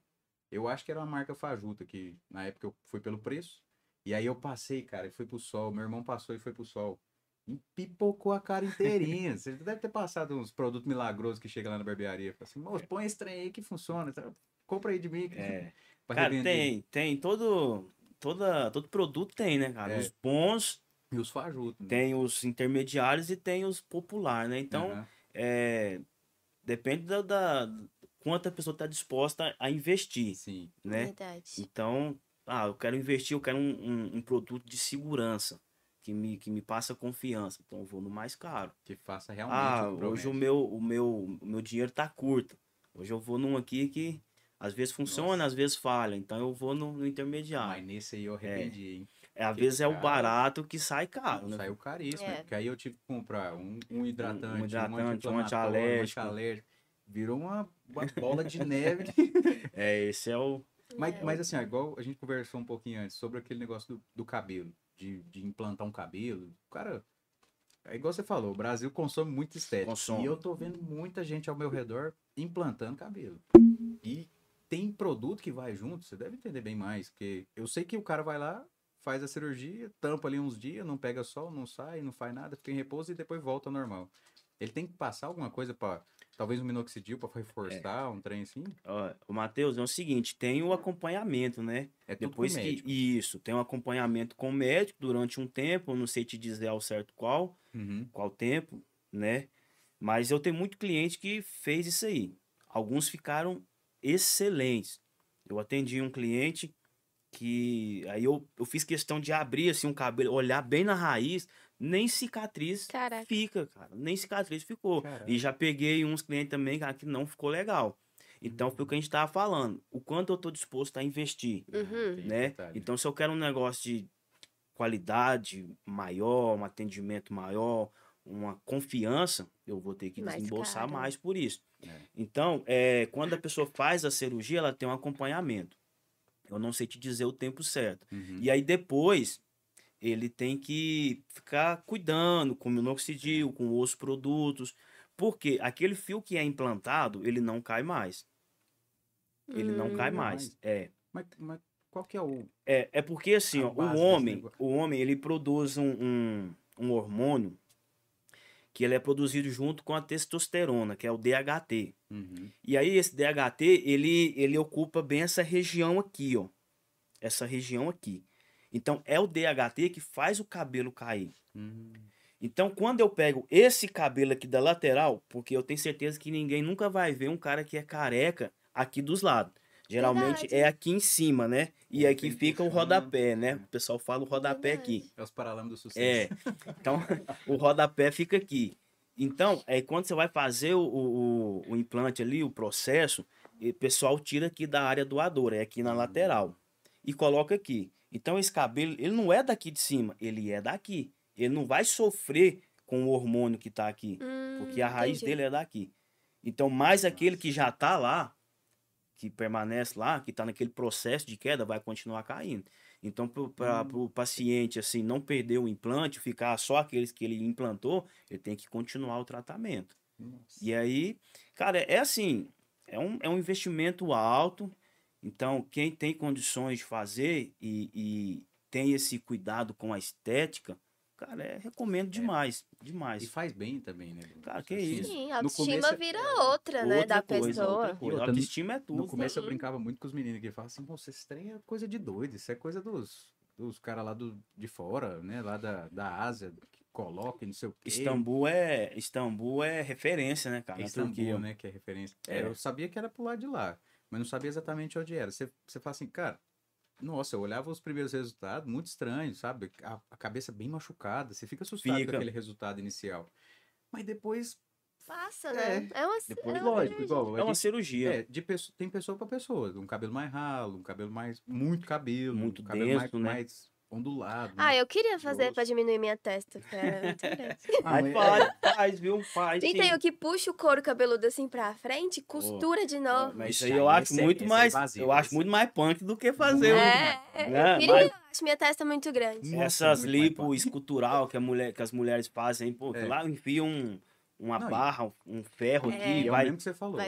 Eu acho que era uma marca fajuta, que na época eu fui pelo preço. E aí eu passei, cara, e fui pro sol. Meu irmão passou e foi pro sol. E pipocou a cara inteirinha. Você deve ter passado uns produtos milagrosos que chega lá na barbearia. Fala assim, moço, põe esse trem aí que funciona. tá? Compra aí de mim. É. Cara, revender." tem, tem todo, toda, todo produto tem, né, cara? É. Os bons, E os fajutos. né? tem os intermediários e tem os populares, né? Então, Aham. é, depende da, da quanto a pessoa está disposta a investir, Sim. né? Verdade. Então, ah, eu quero investir, eu quero um, um, um produto de segurança que me, que me passa confiança. Então, eu vou no mais caro. Que faça realmente. Ah, o hoje o meu, o meu, o meu dinheiro tá curto. Hoje eu vou num aqui que às vezes funciona, Nossa. às vezes falha. Então eu vou no, no intermediário. Mas nesse aí eu arrependi, hein? É, às vezes é o barato que sai caro, né? Saiu caríssimo. É. Porque aí eu tive que comprar um, um hidratante, um, hidratante, um antialérgico. antialérgico. Virou uma, uma bola de neve. É, esse é o. mas, É. mas assim, ó, igual a gente conversou um pouquinho antes sobre aquele negócio do, do cabelo. De, de implantar um cabelo. Cara, é igual você falou, o Brasil consome muito estética. Consome. E eu tô vendo muita gente ao meu redor implantando cabelo. E tem produto que vai junto, você deve entender bem mais. Porque eu sei que o cara vai lá, faz a cirurgia, tampa ali uns dias, não pega sol, não sai, não faz nada, fica em repouso e depois volta ao normal. Ele tem que passar alguma coisa para Talvez um minoxidil para reforçar, um trem assim. Ó, o Matheus, é o seguinte: tem o acompanhamento, né? É Depois que. Isso, tem um acompanhamento com o médico durante um tempo, não sei te dizer ao certo qual, Uhum. qual tempo, né? Mas eu tenho muito cliente que fez isso aí. Alguns ficaram excelentes. Eu atendi um cliente que aí eu, eu fiz questão de abrir assim um cabelo, olhar bem na raiz, nem cicatriz Caraca. fica, cara, nem cicatriz ficou. Caraca. E já peguei uns clientes também cara, que não ficou legal. Então foi o que a gente tava falando. O quanto eu tô disposto a investir, Uhum. Tem né? Então se eu quero um negócio de qualidade maior, um atendimento maior, uma confiança, eu vou ter que Mais desembolsar caro. mais por isso. É. Então, é, quando a pessoa faz a cirurgia, ela tem um acompanhamento. Eu não sei te dizer o tempo certo. Uhum. E aí depois ele tem que ficar cuidando com minoxidil, com outros produtos, porque aquele fio que é implantado, ele não cai mais. Ele não cai Hum. mais. É. Mas, mas qual que é o. É, é porque assim, ó, o homem, o homem, ele produz um, um, um hormônio que ele é produzido junto com a testosterona, que é o DHT. Uhum. E aí esse DHT, ele, ele ocupa bem essa região aqui, ó. Essa região aqui. Então é o DHT que faz o cabelo cair. Uhum. Então quando eu pego esse cabelo aqui da lateral, porque eu tenho certeza que ninguém nunca vai ver um cara que é careca aqui dos lados. Geralmente Verdade. é aqui em cima, né? E É, aqui fica o puxando. rodapé, né? O pessoal fala o rodapé Verdade. aqui. É os paralamas do sucesso. É. Então, o rodapé fica aqui. Então, é quando você vai fazer o, o, o- implante ali, o processo, e o pessoal tira aqui da área doadora, é aqui na lateral. E coloca aqui. Então, esse cabelo, ele não é daqui de cima, ele é daqui. Ele não vai sofrer com o hormônio que tá aqui, porque a Hum, raiz entendi. dele é daqui. Então, mais aquele que já tá lá, que permanece lá, que tá naquele processo de queda, vai continuar caindo. Então, para o paciente assim não perder o implante, ficar só aqueles que ele implantou, ele tem que continuar o tratamento. Nossa. E aí, cara, é assim, é um, é um investimento alto. Então, quem tem condições de fazer e, e tem esse cuidado com a estética, cara, é, recomendo demais, demais. E faz bem também, né? Cara, que Assim, isso. Sim, no a autoestima começo- vira outra, né, Outra da coisa, pessoa. outra coisa. Outra, Autoestima é tudo. No começo eu Sim. brincava muito com os meninos que falavam assim, "Pô, esse trem é coisa de doido, isso é coisa dos, dos caras lá do, de fora, né? Lá da, da Ásia, que coloca não sei o quê. Istambul é, Istambul é referência, né, cara? É Istambul, Turquia. né? Que é referência. É, É. eu sabia que era pro lado de lá, mas não sabia exatamente onde era. Você, você fala assim, cara, nossa, eu olhava os primeiros resultados, muito estranho, sabe? A, a cabeça bem machucada, você fica assustado Fica. com aquele resultado inicial. Mas depois, Passa, né? É, uma, depois é uma lógico, cirurgia. igual. a É uma gente- cirurgia. É, de pessoa, tem pessoa pra pessoa. Um cabelo mais ralo, um cabelo mais. Muito cabelo. Muito um cabelo mais, denso, né? mais ondulado. Ah, né? eu queria fazer Grosso. pra diminuir minha testa, que é. Ah, Mas mas- faz, faz, viu? Faz. E tem o que puxa o couro cabeludo assim pra frente, costura de novo. Mas isso aí eu acho esse é- muito esse é mais. invasivo, eu acho muito mais punk do que fazer um- É, né? eu queria, Mas- acho minha testa muito grande. Essas lipo escultural que, a mulher, que as mulheres fazem, pô, É. lá enfia um, uma Não, barra, um ferro É. aqui, E é o vai. mesmo que você falou.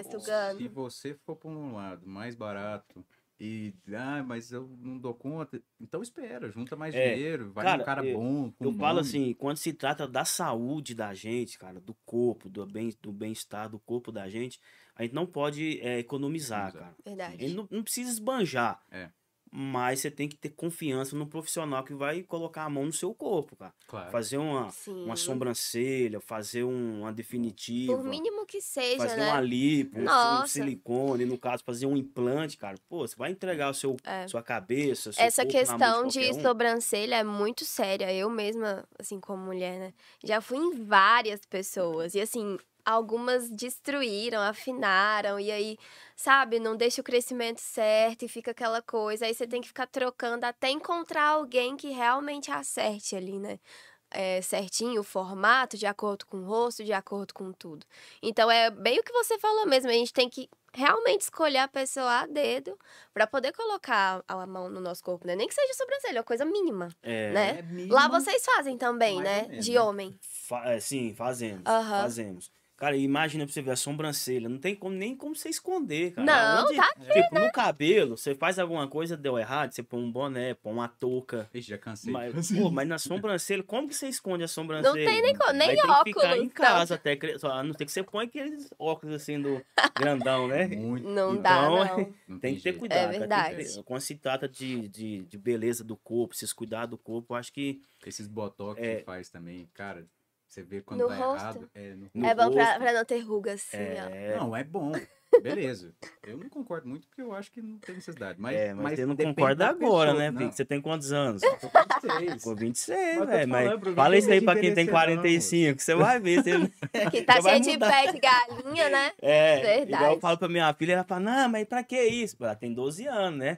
Se você for por um lado mais barato e. Ah, mas eu não dou conta. Então espera, junta mais É, dinheiro, vai cara, num cara eu- bom. com Eu falo nome. assim, quando se trata da saúde da gente, cara, do corpo, do bem do bem-estar do corpo da gente, a gente não pode é, economizar, Economizar. cara. Verdade. Ele não, não precisa esbanjar. É. Mas você tem que ter confiança no profissional que vai colocar a mão no seu corpo, cara. Claro. Fazer uma, Sim. uma sobrancelha, fazer um- uma definitiva. Por mínimo que seja, fazer né? uma lipo, um um silicone, no caso, fazer um implante, cara. Pô, você vai entregar o seu, É. sua cabeça, seu Essa corpo na mão questão de qualquer um. sobrancelha é muito séria. Eu mesma, assim, como mulher, né? Já fui em várias pessoas. E, assim, algumas destruíram, afinaram. E aí, sabe, não deixa o crescimento certo e fica aquela coisa. Aí você tem que ficar trocando até encontrar alguém que realmente acerte ali, né? É, certinho o formato, de acordo com o rosto, de acordo com tudo. Então é bem o que você falou mesmo. A gente tem que realmente escolher a pessoa a dedo pra poder colocar a mão no nosso corpo, né? Nem que seja sobrancelha, uma coisa mínima, É, né? É mínimo, Lá vocês fazem também, né? De homem. fa- é, sim, fazemos. Fazemos. Cara, imagina pra você ver a sobrancelha. Não tem como, nem como você esconder, cara. Não, Onde- tá Tipo, no cabelo, você faz alguma coisa, deu errado, você põe um boné, põe uma touca. Ixi, já cansei. Mas, pô, mas na sobrancelha, como que você esconde a sobrancelha? Não tem nem, nem Aí tem óculos. que ficar em não. casa até. só- A não ser que você põe aqueles óculos assim do grandão, né? Muito. Não Então, dá, não. Não Tem que ter cuidado. cara, que verdade. ter- Quando se trata de, de, de beleza do corpo, se cuidar do corpo, eu acho que Esses botox É. que faz também, cara, você vê quando No tá rosto. errado. É, no No é bom pra, rosto. pra não ter ruga, assim, ó. é, Não, é bom. Beleza. Eu não concordo muito porque eu acho que não tem necessidade. Mas, é, mas, você não concorda da agora, pessoa, né, não. Você tem quantos anos? Vocês. Pô, 26, Mas eu tô velho. Mas falando, mim fala que isso aí não pra quem tem envelhecer, não, 45, que você vai ver. Você... Que tá cheio de pé de galinha, né? É, Verdade. igual eu falo pra minha filha, ela fala, não, mas pra que isso? Ela tem 12 anos, né?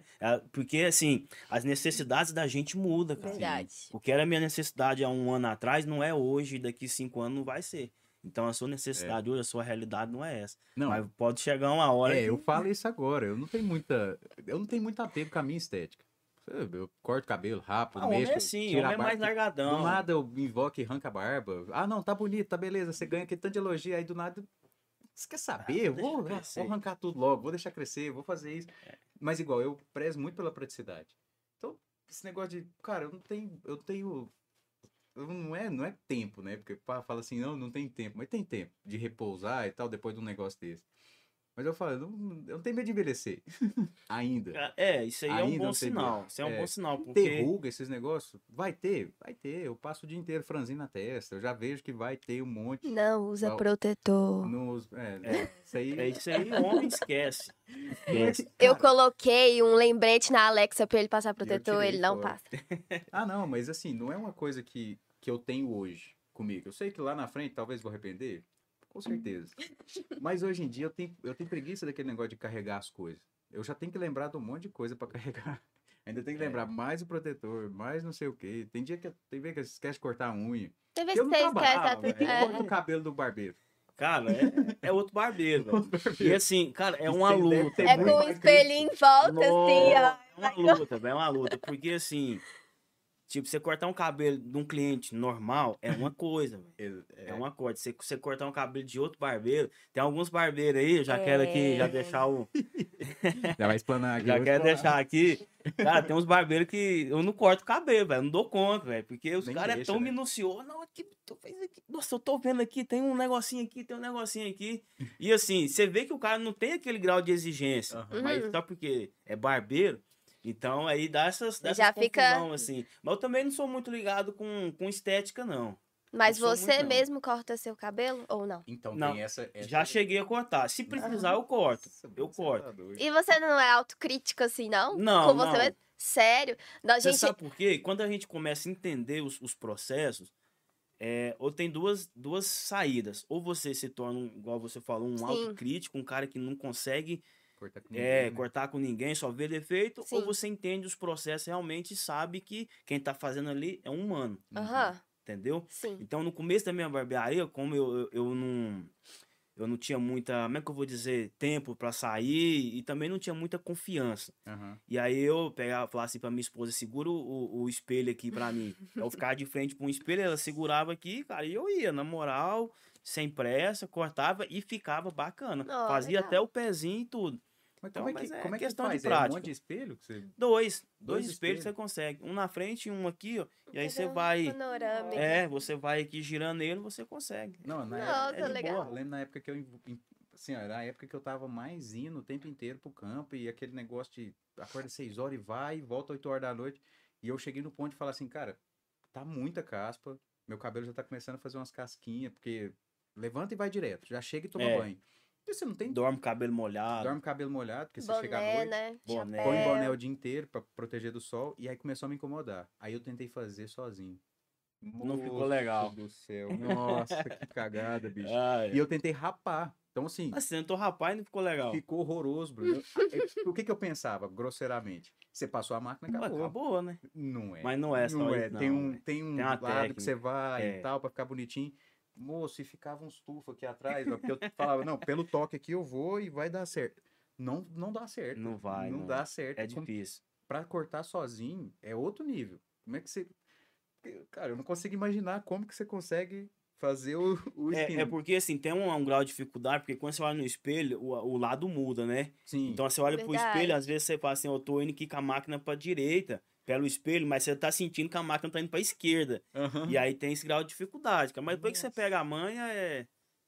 Porque, assim, as necessidades da gente mudam, cara. Verdade. O que era minha necessidade há um ano atrás não é hoje, daqui cinco anos não vai ser. Então a sua necessidade hoje, a sua realidade não é essa. Não, Mas pode chegar uma hora é, que... eu falo isso agora. Eu não tenho muita. Eu não tenho muito apego com a minha estética. Eu, eu corto cabelo rápido, Ah, homem é a homem é mais largadão. Do nada eu invoco e arranca a barba. Ah, não, tá bonito, tá beleza. Você ganha aquele tanto de elogio, aí do nada. Você quer saber? eu Ah, vou, vou arrancar tudo logo, vou deixar crescer, vou fazer isso. Mas igual, eu prezo muito pela praticidade. Então, esse negócio de. Cara, eu não tenho. Eu tenho. Não é, não é tempo, né? Porque fala assim, não, não tem tempo. Mas tem tempo de repousar e tal, depois de um negócio desse. Mas eu falo, eu não, eu não tenho medo de envelhecer. Ainda. É, isso aí é um Ainda bom não sinal. medo. Isso é um É, bom sinal, Ter porque... ruga, esses negócios? Vai ter, vai ter. Eu passo o dia inteiro franzindo na testa. Eu já vejo que vai ter um monte. Não usa Não. protetor. Nos, é, É. Isso aí. É isso aí, o homem esquece. Esquece. Eu coloquei um lembrete na Alexa pra ele passar protetor, ele não fora. passa. Ah, não, mas assim, não é uma coisa que, que eu tenho hoje comigo. Eu sei que lá na frente talvez vou arrepender. Com certeza. Mas hoje em dia eu tenho, eu tenho preguiça daquele negócio de carregar as coisas. Eu já tenho que lembrar de um monte de coisa pra carregar. Ainda tem que lembrar mais o protetor, mais não sei o quê. Tem dia que tem vez que você esquece de cortar a unha. Tem Eu que você esquece eu É. corto o cabelo do barbeiro. Cara, é, é outro barbeiro, velho. E assim, cara, é uma luta. É muito com o mais espelhinho em volta, assim, ó. Nossa, É uma luta, velho, é uma luta. Porque assim, tipo, você cortar um cabelo de um cliente normal é uma coisa, velho. É, É uma coisa. Você, você cortar um cabelo de outro barbeiro, tem alguns barbeiros aí, eu já quero aqui, já É. deixar o. Já vai explanar aqui. Já quero explanar. deixar aqui. Cara, tem uns barbeiros que eu não corto o cabelo, velho. eu Não dou conta, velho. Porque os caras é tão né? minuciosos. Não, aqui, tu fez aqui. Nossa, eu tô vendo aqui, tem um negocinho aqui, tem um negocinho aqui. E assim, você vê que o cara não tem aquele grau de exigência. Aham. Mas Uhum. só porque é barbeiro. Então aí dá essas, dá Já essas fica- confusão, assim. Mas eu também não sou muito ligado com, com estética, não. Mas Não você muito, não. mesmo corta seu cabelo ou não? Então Não, tem essa. essa... Já cheguei a cortar. Se precisar, eu corto. Nossa, Eu corto. tá doido. E você não é autocrítico assim, não? Não, Com você não. mesmo? Sério? Não, Você gente, sabe por quê? Quando a gente começa a entender os, os processos, é, ou tem duas, duas saídas. Ou você se torna, um, igual você falou, um Sim. autocrítico, um cara que não consegue Cortar com é, ninguém, né? cortar com ninguém, só vê defeito, Sim. ou você entende os processos realmente e sabe que quem tá fazendo ali é um humano, aham, entendeu? sim. Então, no começo da minha barbearia, como eu, eu, eu não. Eu não tinha muita, como é que eu vou dizer, tempo pra sair e também não tinha muita confiança. Aham. E aí eu pegava, falava assim pra minha esposa, segura o, o espelho aqui pra mim. Eu ficava de frente pra um espelho, ela segurava aqui, cara, e eu ia, na moral, sem pressa, cortava e ficava bacana. Ó, Fazia legal. até o pezinho e tudo. Mas Então, como é que, mas é como é que questão de faz? É um prática. monte de espelho que você... Dois, dois, Dois espelhos espelhos. você consegue. Um na frente e um aqui, ó. E aí você vai. Panorâmica. É, você vai aqui girando ele, você consegue. Não, na Nossa, época, é de legal. boa. Eu lembro na época que eu. Assim, ó, era a época que eu tava mais indo o tempo inteiro pro campo e aquele negócio de acorda 6 horas e vai, volta 8 horas da noite. E eu cheguei no ponto de falar assim, cara, tá muita caspa, meu cabelo já tá começando a fazer umas casquinhas, porque levanta e vai direto, já chega e toma É. banho. E você não tem. Dorme cabelo molhado. Dorme cabelo molhado, porque você chega à Boné, noite. né? boné. Põe boné o dia inteiro pra proteger do sol e aí começou a me incomodar. Aí eu tentei fazer sozinho. Não ficou Moço legal. do céu. Nossa, que cagada, bicho. Ai. E eu tentei rapar. Então, assim, Mas você tentou rapaz e não ficou legal. ficou horroroso, Bruno. Eu- O que, que eu pensava, grosseiramente? Você passou a máquina, Mas acabou. Acabou, né? Não é. Mas não é não é. isso, tem não, um, tem um Tem lado que técnica. você vai É. e tal, pra ficar bonitinho. Moço, e ficava uns tufos aqui atrás, ó, porque eu falava, não, pelo toque aqui eu vou e vai dar certo. Não, não dá certo. Não vai, Não, não. dá certo. É Como- difícil. Pra cortar sozinho é outro nível. Como é que você. Cara, eu não consigo imaginar como que você consegue fazer o, o É, é porque assim, tem um, um grau de dificuldade, porque quando você olha no espelho, o, o lado muda, né? Sim. Então você olha pro Verdade. espelho, às vezes você fala assim, eu tô indo aqui com a máquina pra direita, pelo espelho, mas você tá sentindo que a máquina tá indo pra esquerda. Aham. E aí tem esse grau de dificuldade. Mas depois que você pega a manha, é,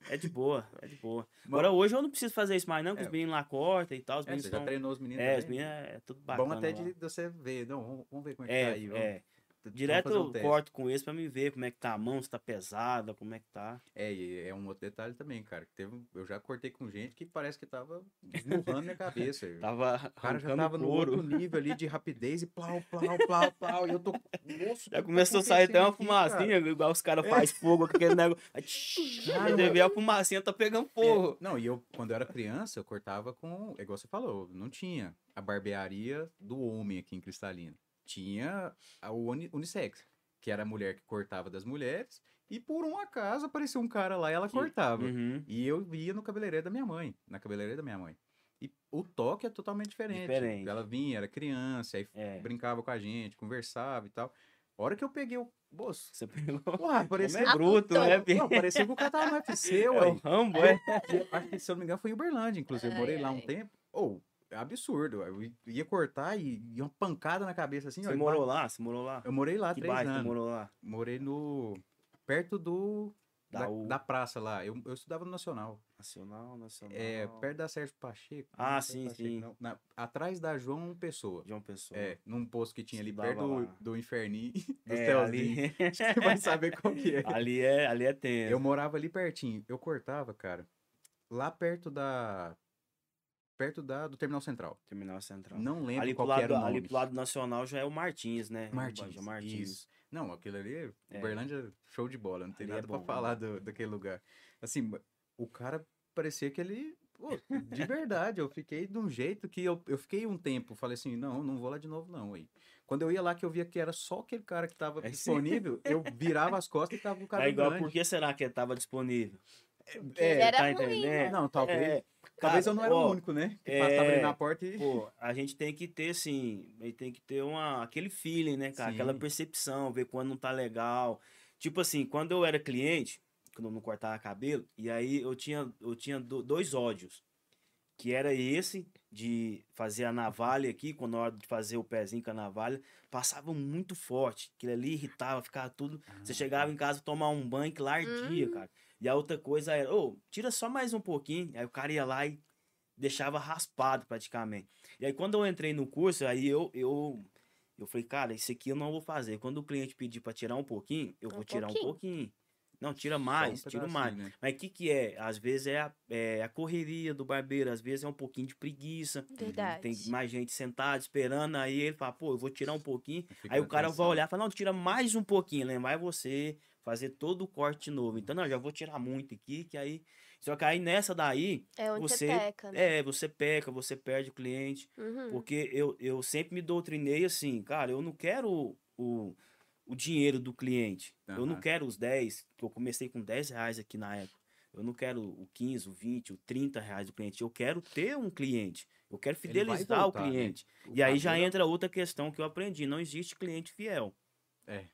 é de boa, é de boa. Agora hoje eu não preciso fazer isso mais não, que É. os meninos lá cortam e tal, os É, meninos você já são... treinou os meninos É, os também? meninos é tudo bacana Bom até lá. de você ver. Não, vamos- ver como é que tá É, aí. vamos. é. Direto um eu corto com esse pra me ver como é que tá a mão, se tá pesada, como é que tá. É, e é um outro detalhe também, cara. que Teve, eu já cortei com gente que parece que tava esmurrando minha cabeça. Tava O cara já tava no outro nível ali de rapidez e plau, plau, plau, plau. E eu tô. Moço, Já que começou a tá sair até uma cara? fumacinha, igual os caras fazem fogo aquele negócio. Aí, Quando vê a fumacinha, tá pegando fogo. É, não, e eu, quando eu era criança, eu cortava com. É igual você falou, não tinha a barbearia do homem aqui em Cristalina. Tinha a uni, unissex, que era a mulher que cortava das mulheres, e por um acaso apareceu um cara lá e ela Que- cortava. Uhum. E eu ia no cabeleireiro da minha mãe, na cabeleireira da minha mãe. E o toque é totalmente diferente. Diferente. Ela vinha, era criança, aí É. brincava com a gente, conversava e tal. A hora que eu peguei o. Moço, Você pegou. porra, parecia. É bruto, né? Não, parecia que o cara tava no UFC, É o ué. Rambo, é? Acho que, se eu não me engano, foi em Uberlândia, inclusive. Ai, morei lá um tempo. Ou, é absurdo. Eu ia cortar e ia uma pancada na cabeça assim, ó. Você e morou lá? Você morou lá? Eu morei lá Que três bairro você anos. morou lá? Morei no. Perto do. Da Da, da praça lá. Eu, eu estudava no Nacional. Nacional, Nacional. É, perto da Sérgio Pacheco. Ah, é sim, Pacheco, sim. não. Na- atrás da João Pessoa. João Pessoa. É, num posto que tinha ali perto do, lá. do Inferninho, do É, Céuzinho. ali... Você vai saber qual que é. ali é. Ali é tenso. Eu morava ali pertinho. Eu cortava, cara, lá perto da. Perto da, do Terminal Central. Terminal Central. Não lembro ali qual lado, era o ali nome. pro lado nacional já é o Martins, né? Martins, Martins. isso. Não, aquilo ali, É. Uberlândia, show de bola. Não tem Ali é nada pra bom, falar do, daquele lugar. Assim, o cara parecia que ele. pô, de verdade, eu fiquei de um jeito que eu, eu fiquei um tempo. Falei assim: não, não vou lá de novo, não. Aí. Quando eu ia lá, que eu via que era só aquele cara que tava É, sim. disponível, eu virava as costas e tava o cara É igual, grande. por que será que ele tava disponível? É, Era tá ruim, entendendo? né? Não, talvez. É, talvez cara, eu não era ó, o único, né? Que passava ali é, na porta e. Pô, a gente tem que ter, assim, a gente tem que ter uma, aquele feeling, né, cara? Aquela Sim. percepção, ver quando não tá legal. Tipo assim, quando eu era cliente, quando eu não cortava cabelo, e aí eu tinha, eu tinha do- dois ódios. Que era esse, de fazer a navalha aqui, quando na hora de fazer o pezinho com a navalha, passava muito forte. Aquilo ali irritava, ficava tudo. Você Ah, chegava em casa tomar um banho que lardia, Hum. cara. E a outra coisa era, ô, tira só mais um pouquinho. Aí o cara ia lá e deixava raspado praticamente. E aí quando eu entrei no curso, aí eu eu eu falei, cara, isso aqui eu não vou fazer. Quando o cliente pedir para tirar um pouquinho, eu Um vou tirar pouquinho? um pouquinho. Não, tira Só um mais, tira mais. né? Mas o que que é? Às vezes é a, é a correria do barbeiro, às vezes é um pouquinho de preguiça. Verdade. Tem mais gente sentada esperando, aí ele fala, pô, eu vou tirar um pouquinho. Fica Aí o cara vai tensão. olhar e fala, não, tira mais um pouquinho, lembrar você fazer todo o corte de novo. Então, não, já vou tirar muito aqui, que aí. Só que aí nessa daí, É onde você, você- peca, né? é, você peca, você perde o cliente. Uhum. Porque eu, eu sempre me doutrinei assim, cara, eu não quero o, o dinheiro do cliente. Eu não quero os 10, que eu comecei com 10 reais aqui na época. Eu não quero o 15, o 20, o 30 reais do cliente. Eu quero ter um cliente. Eu quero fidelizar voltar, o né? cliente. O E aí já entra outra questão que eu aprendi. Não existe cliente fiel. É.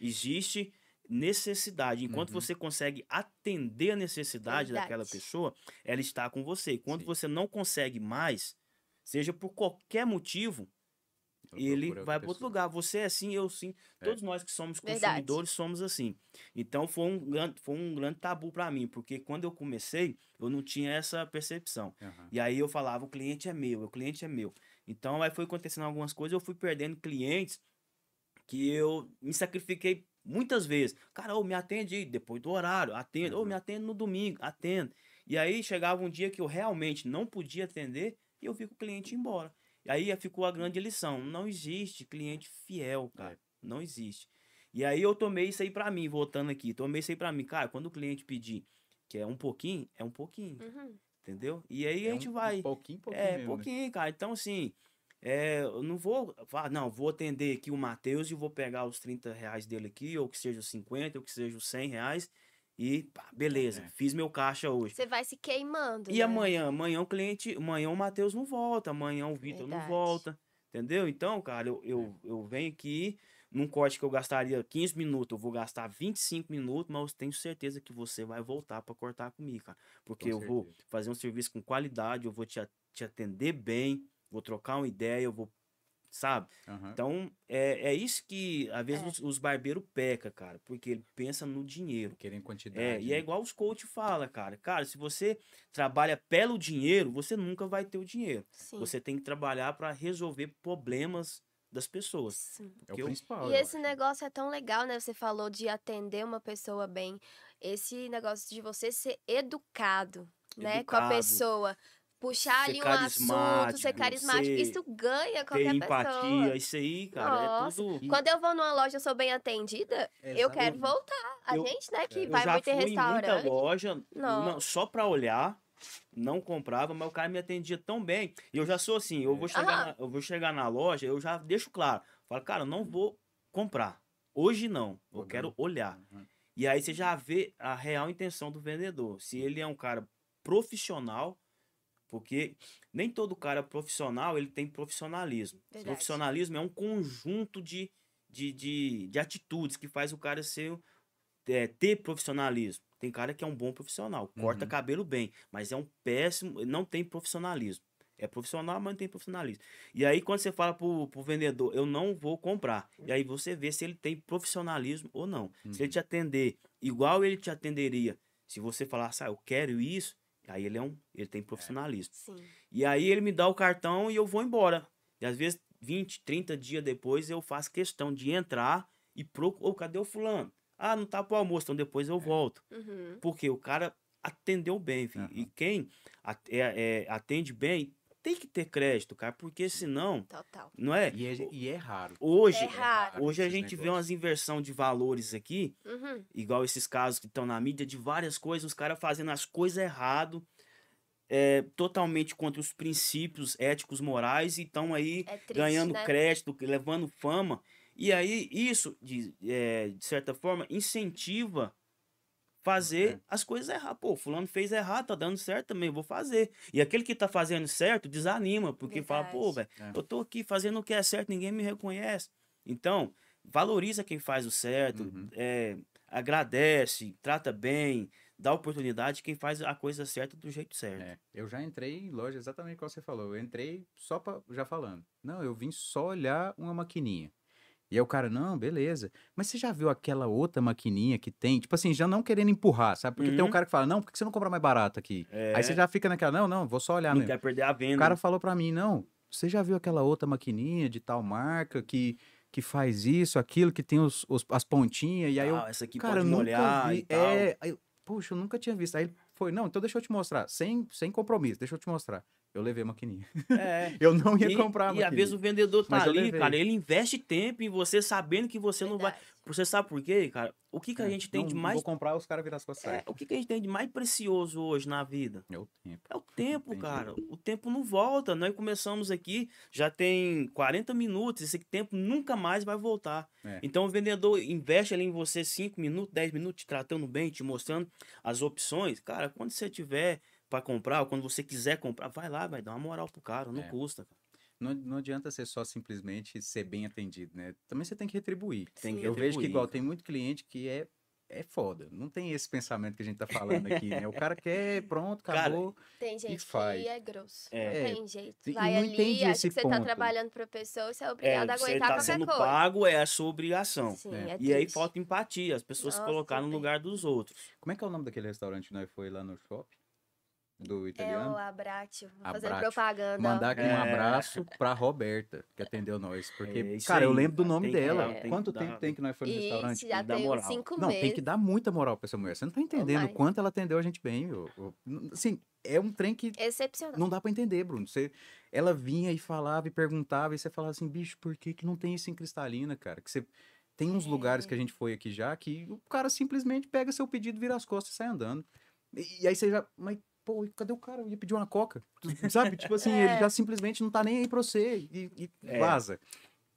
Existe necessidade. Enquanto Uhum. você consegue atender a necessidade daquela Verdade. pessoa, ela está com você. E quando Sim. você não consegue mais, seja por qualquer motivo, Eu ele vai para outro lugar. Você é assim, eu sim. É. Todos nós que somos Verdade. consumidores somos assim. Então foi um grande, foi um grande tabu para mim, porque quando eu comecei, eu não tinha essa percepção. Aham. E aí eu falava, o cliente é meu, o cliente é meu. Então aí foi acontecendo algumas coisas, eu fui perdendo clientes que eu me sacrifiquei muitas vezes. Cara, ô, me atende aí, depois do horário, atende, ô, Uhum. me atende no domingo, atende. E aí chegava um dia que eu realmente não podia atender e eu vi que o cliente ia embora. E aí ficou a grande lição, não existe cliente fiel, cara, É. não existe. E aí eu tomei isso aí pra mim, voltando aqui, tomei isso aí pra mim, cara, quando o cliente pedir que é um pouquinho, é um pouquinho, Uhum. entendeu? E aí É a gente um- vai... Um pouquinho, pouquinho. É, mesmo, né? pouquinho, cara. Então, assim, é, eu não vou falar, não, vou atender aqui o Matheus e vou pegar os 30 reais dele aqui, ou que seja os 50, ou que seja os 100 reais, e pá, beleza, É. fiz meu caixa hoje. Você vai se queimando. E né? amanhã? Amanhã o cliente, amanhã o Matheus não volta, amanhã o Vitor não volta, entendeu? Então, cara, eu, eu, eu venho aqui, num corte que eu gastaria 15 minutos, eu vou gastar 25 minutos, mas eu tenho certeza que você vai voltar pra cortar comigo, cara. Porque Com eu vou certeza. fazer um serviço com qualidade, eu vou te, te atender bem, vou trocar uma ideia, eu vou, sabe? Aham. Então, é, é isso que, às vezes, É. os, os barbeiros pecam, cara, porque ele pensa no dinheiro. Querem quantidade. É, e é né? igual os coach fala, cara. Cara, se você trabalha pelo dinheiro, você nunca vai ter o dinheiro. Sim. Você tem que trabalhar para resolver problemas das pessoas. Sim. É o principal. E esse acho. negócio é tão legal, né? Você falou de atender uma pessoa bem. Esse negócio de você ser educado, né? Com a Educado, pessoa. Puxar ser ali um assunto, ser carismático, ser- Isso ganha Ter qualquer empatia, pessoa. isso aí, cara, Nossa. é tudo. Quando eu vou numa loja e sou bem atendida, eu quero Exatamente. voltar. A Eu- gente, né, que Eu vai já muito em fui em muita restaurante. loja, não, só pra olhar, não comprava, mas o cara me atendia tão bem. E eu já sou assim, eu vou chegar, na, eu vou chegar na loja, eu já deixo claro. Falo, cara, eu não vou comprar. Hoje não, eu Vou quero olhar. Uhum. E aí você já vê a real intenção do vendedor. Se ele é um cara profissional, porque nem todo cara profissional ele tem profissionalismo. Verdade. Profissionalismo é um conjunto de, de, de, de atitudes que faz o cara ser é, ter profissionalismo. Tem cara que é um bom profissional, corta Uhum. cabelo bem, mas é um péssimo, não tem profissionalismo. É profissional, mas não tem profissionalismo. E aí, quando você fala pro, pro vendedor, eu não vou comprar. E aí você vê se ele tem profissionalismo ou não. Se ele Uhum. te atender igual ele te atenderia, se você falar, ah, eu quero isso, aí ele é um, ele tem profissionalismo. Sim. E aí ele me dá o cartão e eu vou embora. E às vezes, 20, 30 dias depois, eu faço questão de entrar e procurar. Ô, cadê o fulano? Ah, não tá pro almoço, então depois eu volto. Uhum. Porque o cara atendeu bem, filho. Aham. E quem é- é, atende bem tem que ter crédito, cara, porque senão, Total. não é? E é, e é raro. Hoje, É raro. hoje a gente vê umas inversão de valores aqui, Uhum. igual esses casos que estão na mídia, de várias coisas, os caras fazendo as coisas errado, é, totalmente contra os princípios éticos morais, e estão aí É triste, ganhando né? crédito, levando fama. E aí, isso, de, é, de certa forma, incentiva fazer É. as coisas erradas. Pô, fulano fez errado, tá dando certo também, vou fazer. E aquele que tá fazendo certo desanima, porque fala, pô, velho, É. eu tô aqui fazendo o que é certo, ninguém me reconhece. Então, valoriza quem faz o certo, Uhum. é, agradece, trata bem, dá oportunidade quem faz a coisa certa do jeito certo. É, eu já entrei em loja exatamente como você falou. Eu entrei só pra, já falando. Não, eu vim só olhar uma maquininha. E aí o cara, não, beleza. Mas você já viu aquela outra maquininha que tem? Tipo assim, já não querendo empurrar, sabe? Porque tem um Uhum. cara que fala, não, por que você não compra mais barato aqui? Aí você já fica naquela, não, não, vou só olhar É. não mesmo. quer perder a venda. O cara falou pra mim, não, você já viu aquela outra maquininha de tal marca que, que faz isso, aquilo, que tem os, os- as pontinhas? E aí eu, Ah, essa aqui cara, pode eu molhar vi. É, eu, poxa, eu nunca tinha visto. Aí ele foi, não, então deixa eu te mostrar, sem, sem compromisso, deixa eu te mostrar. Eu levei a maquininha. É. Eu não ia E, comprar a e maquininha. às vezes o vendedor tá Mas ali, cara, ele investe tempo em você sabendo que você não vai. Verdade. Você sabe por quê, cara? O que, que a É, gente tem não, de mais. Vou comprar, os caras virar as costas. É, o que, que a gente tem de mais precioso hoje na vida? É o tempo. É o tempo, tem cara. O tempo não volta. Nós começamos aqui, já tem 40 minutos, esse tempo nunca mais vai voltar. É. Então o vendedor investe ali em você 5 minutos, 10 minutos, te tratando bem, te mostrando as opções. Cara, quando você tiver para comprar, ou quando você quiser comprar, vai lá, vai dar uma moral pro cara, não É. custa. cara. Não, não adianta ser só simplesmente ser bem atendido, né? Também você tem que retribuir. Tem que. Eu vejo que retribuir, igual cara. tem muito cliente que é é foda. Não tem esse pensamento que a gente tá falando aqui, né? O cara quer, pronto, Cara, acabou. Tem gente faz. que é grosso. É. Não tem jeito. E Vai não ali, entende acha esse que você tá ponto. trabalhando pra pessoa, você é É, obrigado a você aguentar tá qualquer sendo coisa. pago, é a sua obrigação. Sim, É. é E aí falta empatia, as pessoas se Nossa, colocar no lugar dos outros. Como é que é o nome daquele restaurante que nós foi lá no shopping? Do É italiano? o Abratio, vou fazer Abratio. propaganda. Mandar aqui um É. abraço pra Roberta, que atendeu nós. Porque, É cara, eu aí, lembro do nome tem que dela. dar- tem que Quanto dar- tempo tem que nós foi no restaurante? Já tem moral. cinco Não, meses. tem que dar muita moral pra essa mulher. Você não tá entendendo o quanto ela atendeu a gente bem. ô- ô. Assim, é um trem que Excepcional. não dá pra entender, Bruno. Você, ela vinha e falava e perguntava, e você falava assim, bicho, por que, que não tem isso em Cristalina, cara? Que você tem uns lugares É. que a gente foi aqui já que o cara simplesmente pega seu pedido, vira as costas e sai andando. E, e aí você já, mas pô, e cadê o cara? Eu ia pedir uma coca. Sabe? tipo assim, ele É. já simplesmente não tá nem aí pra você e, e É. vaza.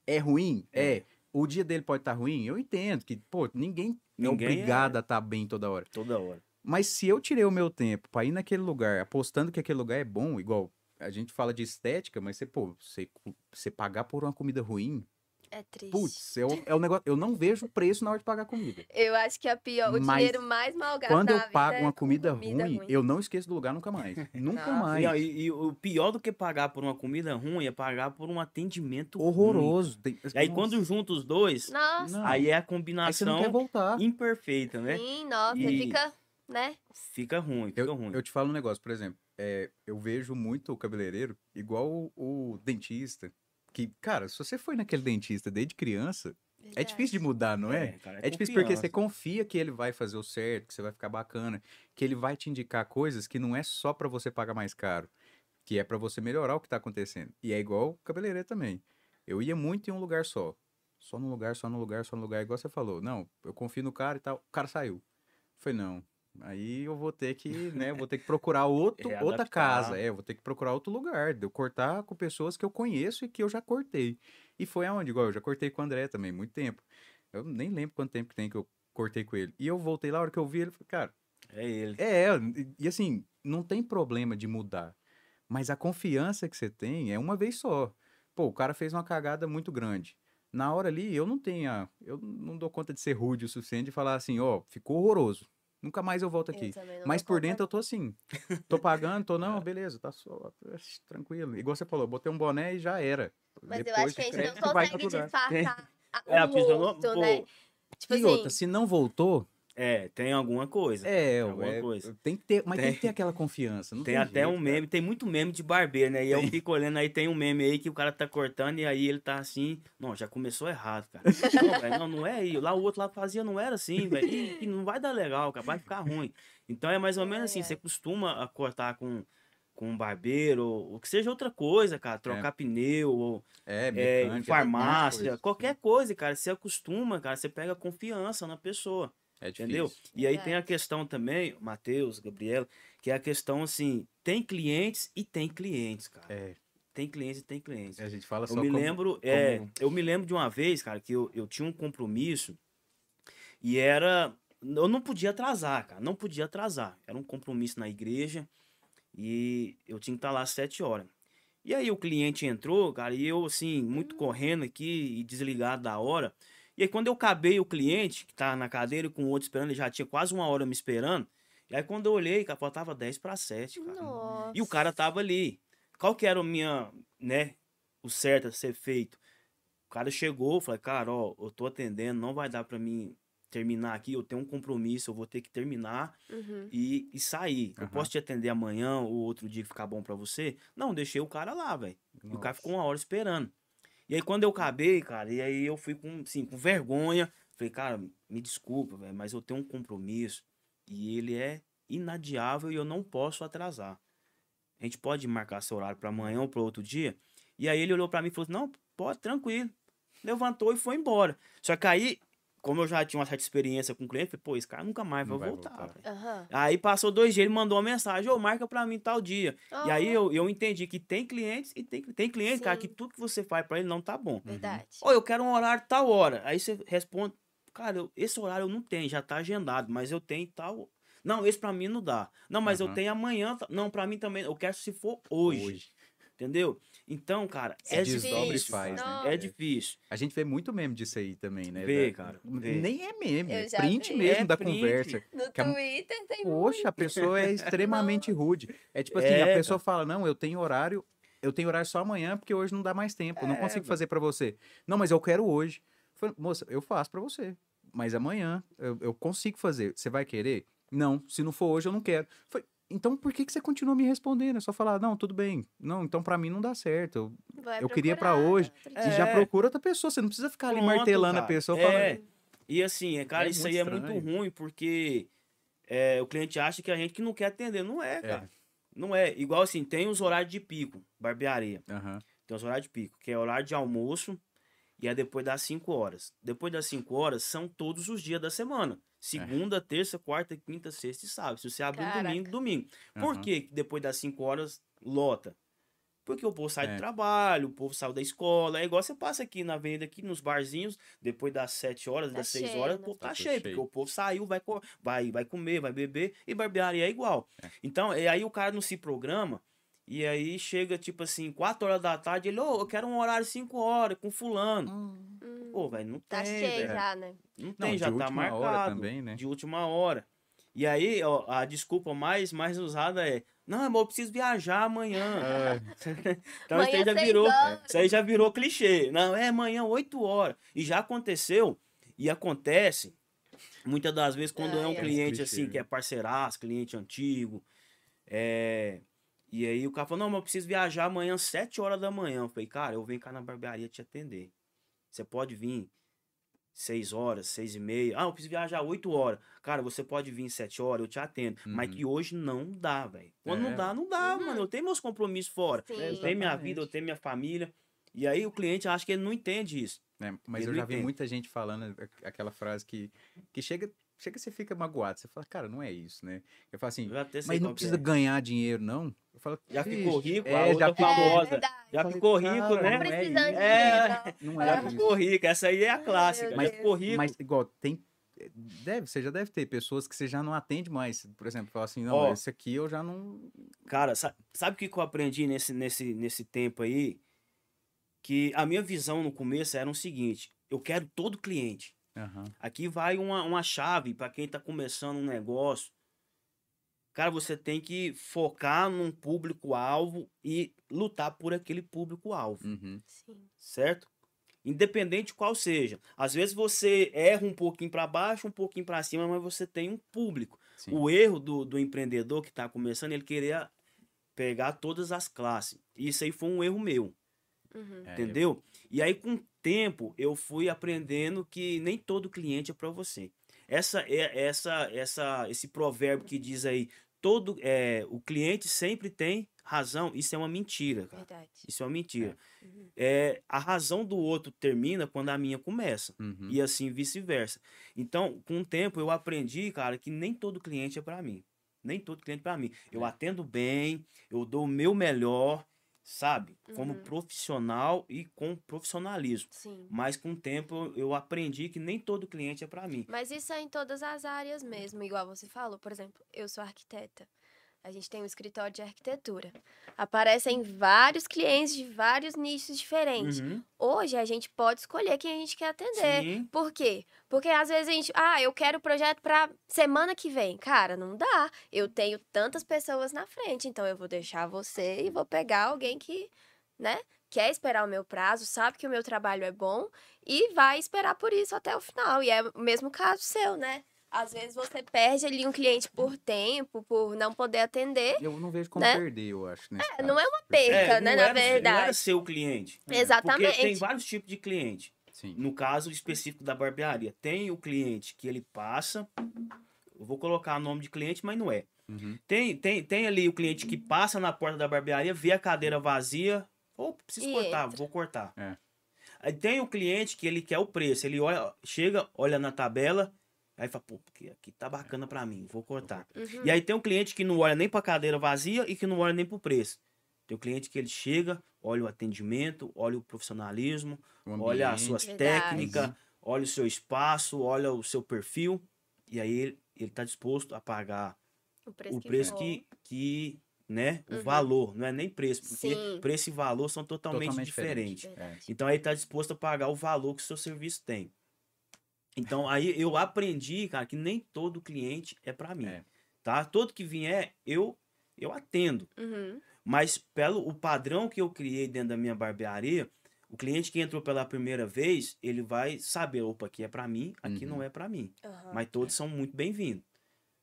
É ruim? É. É. O dia dele pode estar ruim? Eu entendo que, pô, ninguém, é Ninguém é- obrigado a estar bem toda hora. Toda hora. Mas se eu tirei o meu tempo pra ir naquele lugar, apostando que aquele lugar é bom, igual a gente fala de estética, mas você, pô, você, você pagar por uma comida ruim, É triste. putz, é o, é o negócio. Eu não vejo preço na hora de pagar comida. Eu acho que a pior, o Mas dinheiro mais mal gasto Quando eu pago é uma com comida, ruim, eu não esqueço do lugar nunca mais. Nunca Nossa. mais. Não, e, e o pior do que pagar por uma comida ruim é pagar por um atendimento ruim. Horroroso. Tem- E aí Nossa. quando junta os dois, Nossa, aí é a combinação imperfeita, né? sim, nossa, E- fica, né? Fica ruim, fica Eu, ruim. eu te falo um negócio, por exemplo, é, eu vejo muito o cabeleireiro igual o, o dentista. Que, cara, se você foi naquele dentista desde criança, é difícil de mudar, não é? cara, É difícil porque você confia que ele vai fazer o certo, que você vai ficar bacana, que ele vai te indicar coisas que não é só pra você pagar mais caro, que é pra você melhorar o que tá acontecendo. E é igual o cabeleireiro também. Eu ia muito em um lugar só. Só num lugar, só num lugar, só num lugar, igual você falou. Não, eu confio no cara e tal. O cara saiu. Foi não. Aí eu vou ter que, né, vou ter que procurar outro, outra casa. É, vou ter que procurar outro lugar. De eu cortar com pessoas que eu conheço e que eu já cortei. E foi aonde? Igual, eu já cortei com o André também, muito tempo. Eu nem lembro quanto tempo que tem que eu cortei com ele. E eu voltei lá, a hora que eu vi ele, falei, cara, É ele. é, e- assim, não tem problema de mudar. Mas a confiança que você tem é uma vez só. Pô, o cara fez uma cagada muito grande. Na hora ali, eu não tenho, eu não dou conta de ser rude o suficiente de falar assim, ó, ficou horroroso. Nunca mais eu volto Eu aqui. não Mas por dentro eu tô assim. Tô pagando, tô não, beleza, tá só, tranquilo. Igual você falou, botei um boné e já era. Mas eu Depois acho que a gente não consegue disfarçar a- É, a o né? Tipo E assim, outra, se não voltou, É, tem alguma coisa. é, alguma é, coisa. tem que ter, mas tem, Tem. que ter aquela confiança. Não Tem, tem, até jeito, um cara. meme, tem muito meme de barbeiro, né? E eu fico olhando aí, tem um meme aí que o cara tá cortando e aí ele tá assim. Não, já começou errado, cara. Não, velho, não, não é aí. Lá o outro lá fazia, não era assim, velho. Ih, que não vai dar legal, cara, vai ficar ruim. Então é mais ou menos Ai, assim, ai. você costuma a cortar com, com um barbeiro, ou que seja outra coisa, cara. Trocar pneu, ou É, é, mecânica, em farmácia, coisa. qualquer coisa, cara. Você acostuma, cara, você pega confiança na pessoa. É. Entendeu? E aí tem a Verdade. questão também, Matheus, Gabriela, que é a questão assim, tem clientes e tem clientes, cara. É, Tem clientes e tem clientes. a gente fala só Eu me como- lembro, é, como- eu me lembro de uma vez, cara, que eu, eu tinha um compromisso e era, eu não podia atrasar, cara, não podia atrasar. Era um compromisso na igreja e eu tinha que estar lá às sete horas. E aí o cliente entrou, cara, e eu assim, muito correndo aqui e desligado da hora. E aí quando eu acabei o cliente, que tava na cadeira com o outro esperando, ele já tinha quase uma hora me esperando. E aí quando eu olhei, cara, faltava 10 para 7, cara. Nossa. E o cara tava ali. Qual que era o minha, né, o certo a ser feito? O cara chegou, falei, cara, ó, eu tô atendendo, não vai dar pra mim terminar aqui, eu tenho um compromisso, eu vou ter que terminar Uhum. e, e sair. Eu Aham. posso te atender amanhã ou outro dia que ficar bom pra você? Não, deixei o cara lá, velho. E o cara ficou uma hora esperando. E aí quando eu acabei, cara, e aí eu fui com, assim, com vergonha. Falei, cara, me desculpa, velho, mas eu tenho um compromisso e ele é inadiável e eu não posso atrasar. A gente pode marcar seu horário pra amanhã ou para outro dia? E aí ele olhou pra mim e falou não, pode, tranquilo. Levantou e foi embora. Só que aí, como eu já tinha uma certa experiência com o cliente, falei, pô, esse cara nunca mais Não vai vai voltar, voltar. Aham. Aí passou dois dias, ele mandou uma mensagem, ô, marca pra mim tal dia. E aí eu, eu entendi que tem clientes e tem, tem cliente, cara, que tudo que você faz pra ele não tá bom. Verdade. Ou eu quero um horário tal hora. Aí você responde, cara, eu- esse horário eu não tenho, já tá agendado, mas eu tenho tal. Não, esse pra mim não dá. Não, mas eu Aham. tenho amanhã. Não, pra mim também. Eu quero se for hoje. Entendeu? Então, cara, Se é e difícil. faz, né? É difícil. A gente vê muito meme disso aí também, né? Vê, Da- cara, vê. Nem é meme, Eu é print vi. mesmo É da print. conversa. No que a- Twitter tem Poxa, a pessoa é extremamente rude. É tipo assim, É, a pessoa fala, não, eu tenho horário, eu tenho horário só amanhã porque hoje não dá mais tempo, eu não É, consigo fazer pra você. Não, mas eu quero hoje. Falei, Moça, eu faço pra você, mas amanhã eu, eu consigo fazer. Você vai querer? Não, se não for hoje eu não quero. Falei, então por que, que você continua me respondendo? É só falar, não, tudo bem. Não, então pra mim não dá certo. Eu- eu queria pra procurar hoje. outro E já É. procura outra pessoa, você não precisa ficar ali Pronto, martelando a cara. pessoa É. falando. E assim, é, cara, É isso aí é muito estranho. ruim, porque é, o cliente acha que a gente que não quer atender. Não é, É. cara. Não é. Igual assim, tem os horários de pico, barbearia. Aham. Tem os horários de pico, que é horário de almoço e é depois das 5 horas. Depois das 5 horas são todos os dias da semana. Segunda, terça, quarta, quinta, sexta e sábado. Se você abrir Caraca. domingo, domingo. Por Aham. que depois das 5 horas lota? Porque o povo sai É. do trabalho, o povo sai da escola. É igual você passa aqui na venda, aqui nos barzinhos, depois das 7 horas, Tá das 6 cheio, horas, né? o povo Tá tá, cheio, cheio. porque o povo saiu, vai, vai, vai comer, vai beber, e barbearia é igual. É. Então, e aí o cara não se programa, e aí chega, tipo assim, 4 horas da tarde, ele, ô, eu quero um horário 5 horas com fulano. Hum, Pô, velho, não tá tem, cheio velho. já, né? Não Não, tem, de já tá marcado. hora também, né? De última hora. E aí, ó, a desculpa mais, mais usada é, não, amor, eu preciso viajar amanhã. então isso aí Amanhã já virou, horas. isso aí já virou clichê. Não, é amanhã 8 horas. E já aconteceu, e acontece, muitas das vezes, quando é um Ai, ai. cliente Clichê, assim, que é parceiraço, cliente antigo, é... E aí o cara falou, não, mas eu preciso viajar amanhã às 7 horas da manhã. Eu falei, cara, eu venho cá na barbearia te atender. Você pode vir 6 horas, 6 e meia. Ah, eu preciso viajar 8 horas. Cara, você pode vir 7 horas, eu te atendo. Mas Uhum. que hoje não dá, velho. Quando É. não dá, não dá, Uhum. mano. Eu tenho meus compromissos fora. Sim. Eu tenho minha vida, eu tenho minha família. E aí o cliente acha que ele não entende isso. né? Mas Ele eu já vi entende. muita gente falando aquela frase que, que chega, chega você fica magoado. Você fala, cara, não é isso, né? Eu falo assim, mas não precisa é. ganhar dinheiro, não. Eu falo, Já "Vixe, ficou rico, a é, outra já ficou. famosa. É. Já Falei, ficou rico, né? não é de É. dinheiro. Não Já é isso. ficou rico. Essa aí é a clássica. Já Deus. ficou rico. Mas igual, tem. Deve, você já deve ter pessoas que você já não atende mais. Por exemplo, fala assim, não, Ó. esse aqui eu já não. Cara, sa- sabe o que que eu aprendi nesse, nesse, nesse tempo aí? Que a minha visão no começo era o seguinte: eu quero todo cliente. Aham. Aqui vai uma, uma chave para quem tá começando um negócio. Cara, você tem que focar num público-alvo e lutar por aquele público-alvo, Uhum. Sim. certo? Independente qual seja. Às vezes você erra um pouquinho para baixo, um pouquinho para cima, mas você tem um público. Sim. O erro do, do empreendedor que está começando, ele queria pegar todas as classes. Isso aí foi um erro meu, Uhum. É, entendeu? E aí, com o tempo, eu fui aprendendo que nem todo cliente é para você. Essa é essa essa esse provérbio que diz aí, todo é, o cliente sempre tem razão, isso é uma mentira, cara. Verdade. Isso é uma mentira. Uhum. É, a razão do outro termina quando a minha começa. Uhum. E assim vice-versa. Então, com o tempo, eu aprendi, cara, que nem todo cliente é para mim. Nem todo cliente é para mim. Eu É. atendo bem, eu dou o meu melhor, sabe? Como Uhum. profissional e com profissionalismo. Sim. Mas com o tempo eu- eu aprendi que nem todo cliente é para mim. Mas isso é em todas as áreas mesmo, igual você falou. Por exemplo, eu sou arquiteta. A gente tem um escritório de arquitetura. Aparecem vários clientes de vários nichos diferentes. Uhum. Hoje a gente pode escolher quem a gente quer atender. Sim. Por quê? Porque às vezes a gente, ah, eu quero o projeto pra semana que vem. Cara, não dá. Eu tenho tantas pessoas na frente, então eu vou deixar você e vou pegar alguém que, né, quer esperar o meu prazo, sabe que o meu trabalho é bom e vai esperar por isso até o final. E é o mesmo caso seu, né? Às vezes você perde ali um cliente por tempo, por não poder atender. Eu não vejo como Né? perder, eu acho. É, não é caso. uma perca, É, né, não na era- Não verdade. era seu cliente. Exatamente. Porque tem vários tipos de cliente. Sim. No caso específico da barbearia, tem o cliente que ele passa. Eu vou colocar nome de cliente, mas não é. Uhum. Tem, tem, tem ali o cliente que passa na porta da barbearia, vê a cadeira vazia. Ou preciso E cortar, entra. vou cortar. É. Aí tem o cliente que ele quer o preço. Ele olha, chega, olha na tabela, aí fala, pô, porque aqui tá bacana pra mim, vou cortar. Uhum. E aí tem um cliente que não olha nem pra cadeira vazia e que não olha nem pro preço. Tem o cliente que ele chega, olha o atendimento, olha o profissionalismo, O olha as suas Verdade. técnicas, olha o seu espaço, olha o seu perfil. E aí ele, ele tá disposto a pagar o preço, o que preço que, que né, o Uhum. valor, não é nem preço, porque Sim. preço e valor são totalmente, Totalmente diferentes. diferente. É. Então aí tá disposto a pagar o valor que o seu serviço tem. Então aí eu aprendi, cara, que nem todo cliente é para mim, É. tá? Todo que vier, eu eu atendo. Uhum. Mas pelo o padrão que eu criei dentro da minha barbearia, o cliente que entrou pela primeira vez, ele vai saber, opa, aqui é para mim, aqui Uhum. não é para mim. Aham. Mas todos são muito bem-vindos.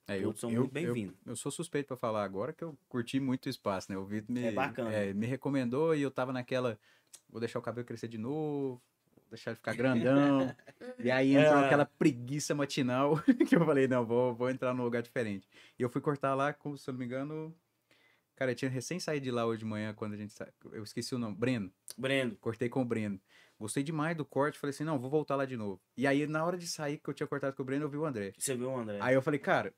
É, eu, Todos são eu, muito eu, bem-vindos. eu sou suspeito pra falar agora que eu curti muito o espaço, né? O Vitor me, É é, me recomendou e eu tava naquela. Vou deixar o cabelo crescer de novo, deixar ele ficar grandão. e aí entrou É. aquela preguiça matinal que eu falei, não, vou, vou entrar num lugar diferente. E eu fui cortar lá, com, se eu não me engano. Cara, eu tinha recém saído de lá hoje de manhã, quando a gente. sa- Eu esqueci o nome. Breno. Brendo, Cortei com o Breno. Gostei demais do corte. Falei assim, não, vou voltar lá de novo. E aí, na hora de sair, que eu tinha cortado com o Breno, eu vi o André. você viu, André? Aí eu falei, cara,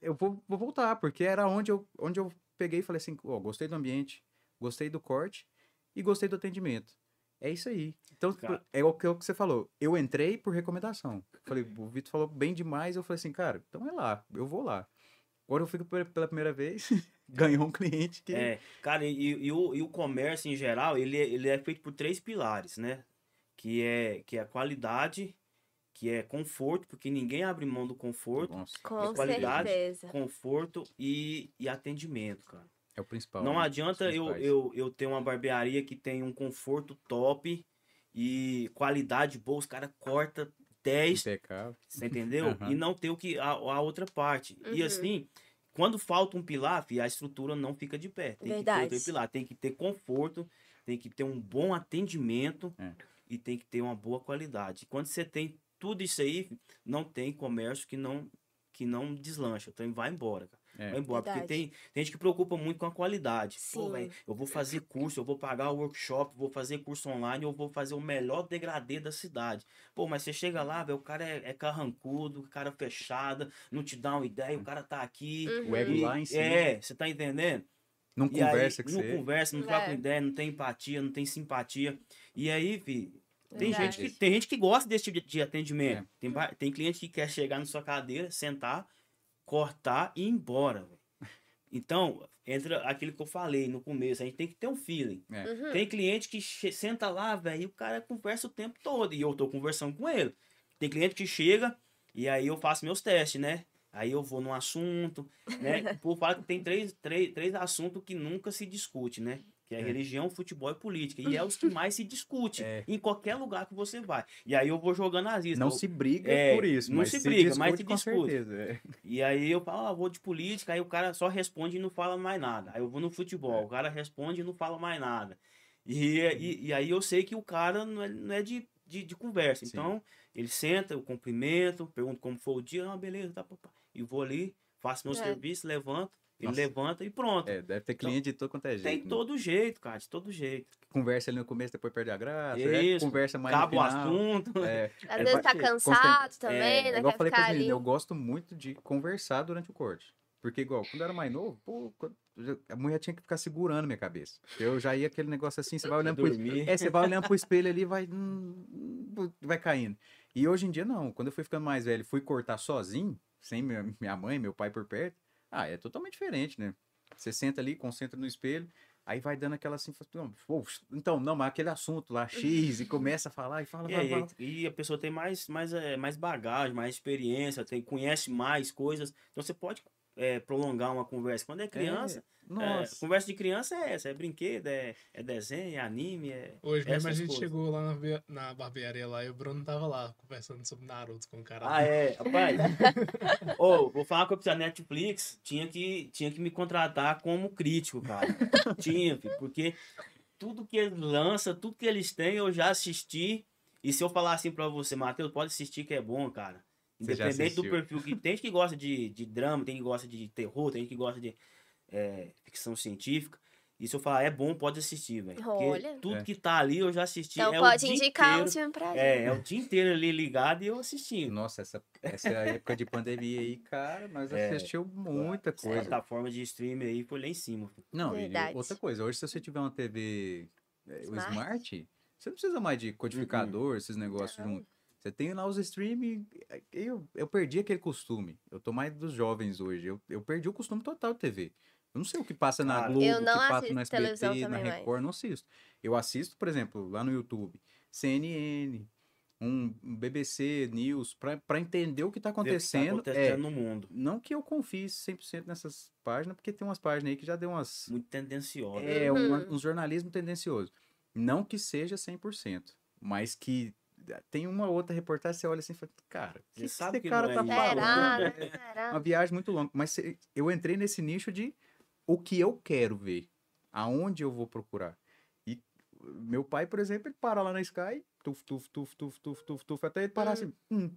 eu vou, vou voltar, porque era onde eu, onde eu peguei e falei assim, ó, gostei do ambiente, gostei do corte e gostei do atendimento. É isso aí. Então, Cara. é o que, é o que você falou. Eu entrei por recomendação. Falei, o Vitor falou bem demais, eu falei assim, cara, então é lá, eu vou lá. Agora eu fico pe- pela primeira vez, ganhou um cliente que... É, cara, e, e o, e o comércio em geral, ele, é- ele é feito por três pilares, né? Que é, que é a qualidade, que é conforto, porque ninguém abre mão do conforto, Nossa, Com qualidade, certeza. conforto e, e atendimento, cara. É o principal. Não né? adianta eu, eu, eu ter uma barbearia que tem um conforto top e qualidade boa, os caras cortam 10, Impecável. você entendeu? Aham. E não ter o que a, a outra parte. E Uhum. assim, quando falta um pilar, a estrutura não fica de pé. Tem que ter Verdade. outro pilar. Tem que ter conforto, tem que ter um bom atendimento É. e tem que ter uma boa qualidade. Quando você tem tudo isso aí, não tem comércio que não que não deslancha. Então vai embora, cara. É. Vai embora. Porque Verdade. tem, tem gente que preocupa muito com a qualidade. Pô, Sim. velho, eu vou fazer curso, eu vou pagar o workshop, vou fazer curso online, eu vou fazer o melhor degradê da cidade. Pô, mas você chega lá, velho, o cara é, é carrancudo, cara fechada, não te dá uma ideia, o cara tá aqui. Uhum. O ego e- lá em cima. É, você tá entendendo? Não E aí, conversa com não você. conversa, não É. troca ideia, não tem empatia, não tem simpatia. E aí, fi, tem Verdade. gente, que, tem gente que gosta desse tipo de, de atendimento. É. Tem, tem cliente que quer chegar na sua cadeira, sentar, cortar e ir embora. velho. Então, entra aquilo que eu falei no começo, a gente tem que ter um feeling. É. Uhum. Tem cliente que senta lá, velho, e o cara conversa o tempo todo. E eu tô conversando com ele. Tem cliente que chega e aí eu faço meus testes, né? Aí eu vou num assunto, né? Por fala que tem três, três, três assuntos que nunca se discute, né? Que é, É. religião, futebol e política. E é os que mais se discute É. em qualquer lugar que você vai. E aí eu vou jogando as iscas. Não Eu- se briga É, por isso, não mas se se briga, discute mas se com discute. certeza. é. E aí eu falo, ah, vou de política, aí o cara só responde e não fala mais nada. Aí eu vou no futebol, É. o cara responde e não fala mais nada. E, e, e aí eu sei que o cara não é, não é de, de, de conversa. Sim. Então, ele senta, eu cumprimento, pergunto como foi o dia, ah, beleza, tá, pá, pá. E vou ali, faço meu É. serviço, levanto, ele Nossa. levanta e pronto. É, deve ter cliente de todo quanto é jeito. Tem né? todo jeito, cara, de todo jeito. Conversa ali no começo, depois perde a graça. Isso. é, Conversa mais Acaba o no final. assunto. É, Às É, vezes tá vai- cansado também, é, né? igual eu falei pra ali. eu gosto muito de conversar durante o corte. Porque, igual, quando eu era mais novo, pô, a mulher tinha que ficar segurando minha cabeça. Eu já ia aquele negócio assim, você vai olhando pro Dormir. É, você vai olhando pro espelho ali e vai. hum, hum, vai caindo. E hoje em dia, não. Quando eu fui ficando mais velho, fui cortar sozinho, sem minha, minha mãe, meu pai por perto. Ah, é totalmente diferente, né? Você senta ali, concentra no espelho, aí vai dando aquela assim, fala, "Não, pô, então, não, mas aquele assunto lá, X, e começa a falar e fala, E, fala, e a pessoa tem mais, mais, eh, mais bagagem, mais experiência, tem, conhece mais coisas. Então você pode eh, prolongar uma conversa. Quando é criança, é, conversa de criança é essa, é brinquedo, é, é desenho, é anime, é. Hoje mesmo a gente coisas. chegou lá na, na barbearia lá e o Bruno tava lá conversando sobre Naruto com o cara. Ah, é, rapaz. Ô, vou falar com a Netflix, tinha que, tinha que me contratar como crítico, cara. tinha, porque tudo que eles lançam, tudo que eles têm, eu já assisti. E se eu falar assim pra você, Matheus, pode assistir que é bom, cara. Independente do perfil que tem gente que gosta de, de drama, tem gente que gosta de terror, tem gente que gosta de é, ficção científica. E se eu falar é bom, pode assistir, velho. Porque Olha. tudo É. que tá ali eu já assisti. Então é pode indicar um inteiro, filme pra gente. É, é o dia inteiro ali ligado e eu assistindo. Nossa, essa, essa época de pandemia aí, cara, nós É, assistiu muita coisa. plataforma de streaming aí foi lá em cima. filho. Não, e Verdade. outra coisa, hoje se você tiver uma TV é, Smart. Smart, você não precisa mais de codificador, esses negócios Não. Você tem lá os streaming. Eu, eu perdi aquele costume. Eu tô mais dos jovens hoje. Eu, eu perdi o costume total de TV. Eu não sei o que passa na Globo, Eu o que passa televisão SBT, na também mais. Record, não assisto. Eu assisto, por exemplo, lá no YouTube, CNN, um um BBC News, pra, pra entender o que tá que acontecendo. Tá acontecendo é, no mundo. não que eu confie 100% nessas páginas, porque tem umas páginas aí que já deu umas. Muito tendenciosa. É, Uhum. uma- um jornalismo tendencioso. Não que seja 100%, mas que tem uma outra reportagem, você olha assim e fala, cara, o que, Você que sabe esse que cara não é tá isso. falando? Será? É? Será? uma viagem muito longa. Mas se- eu entrei nesse nicho de o que eu quero ver, aonde eu vou procurar. E meu pai, por exemplo, ele para lá na Sky, tuf, tuf, tuf, tuf, tuf, tuf, tuf, até ele parar Hum. assim, hum,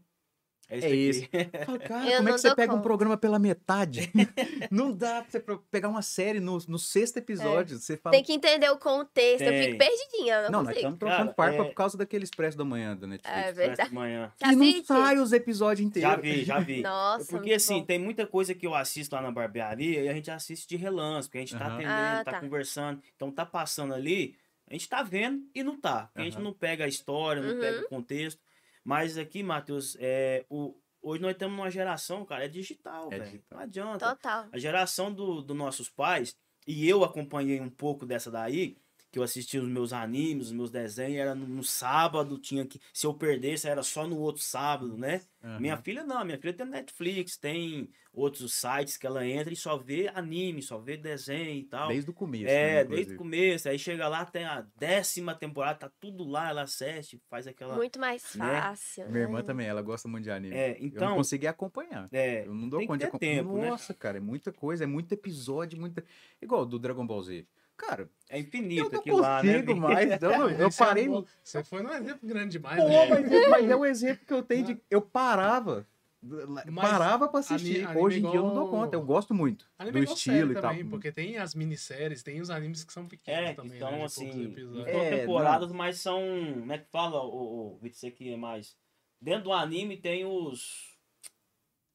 É É isso eu falo, cara, Eu como é que você pega um programa pela metade? não dá pra você pegar uma série no, no sexto episódio. Você fala, Tem que entender o contexto. Eu Tem. fico perdidinha. Eu não, não, nós estamos trocando farpa é- por causa daquele Expresso da Manhã da Netflix. É Expresso verdade. de manhã. E não sai os episódios inteiros. Já vi, já vi. Nossa, Porque assim, bom. tem muita coisa que eu assisto lá na barbearia e a gente assiste de relance, porque a gente tá Aham. atendendo, Ah, tá, tá. conversando. Então tá passando ali, a gente tá vendo e não tá. Porque a gente não pega a história, não Uhum. pega o contexto. Mas aqui, Matheus, é, o, hoje nós estamos numa geração, cara, é digital, É velho. Não adianta. Total. A geração dos do nossos pais, e eu acompanhei um pouco dessa daí, que eu assistia os meus animes, os meus desenhos, era no, no sábado, tinha que. Se eu perdesse, era só no outro sábado, né? Aham. Minha filha não, minha filha tem Netflix, tem outros sites que ela entra e só vê anime, só vê desenho e tal. Desde o começo. É, né, desde o começo. Aí chega lá, tem a décima temporada, tá tudo lá, ela assiste, faz aquela. Muito mais né? fácil. Minha irmã né? também, ela gosta muito de anime. É, eu não então. consegui acompanhar. É, Eu não dou tem que conta de acompanhar. tempo, né, Nossa, cara, é muita coisa, é muito episódio, muita. Igual do Dragon Ball Z. Cara, é eu infinito não aquilo lá, né? consigo mais. Eu, não- eu Esse é um parei. Você foi num exemplo grande demais, Pô, né? mas, é- mas é um exemplo que eu tenho de. Eu parava. Mas parava pra assistir. ani- anime Hoje em dia eu não dou igual- conta. Eu gosto muito Anime do é igual estilo e tal. também, porque tem as minisséries, tem os animes que são pequenos É, também, então né, assim, não É, temporadas, mas são. Como é que fala, o, o Você que é mais. Dentro do anime tem os.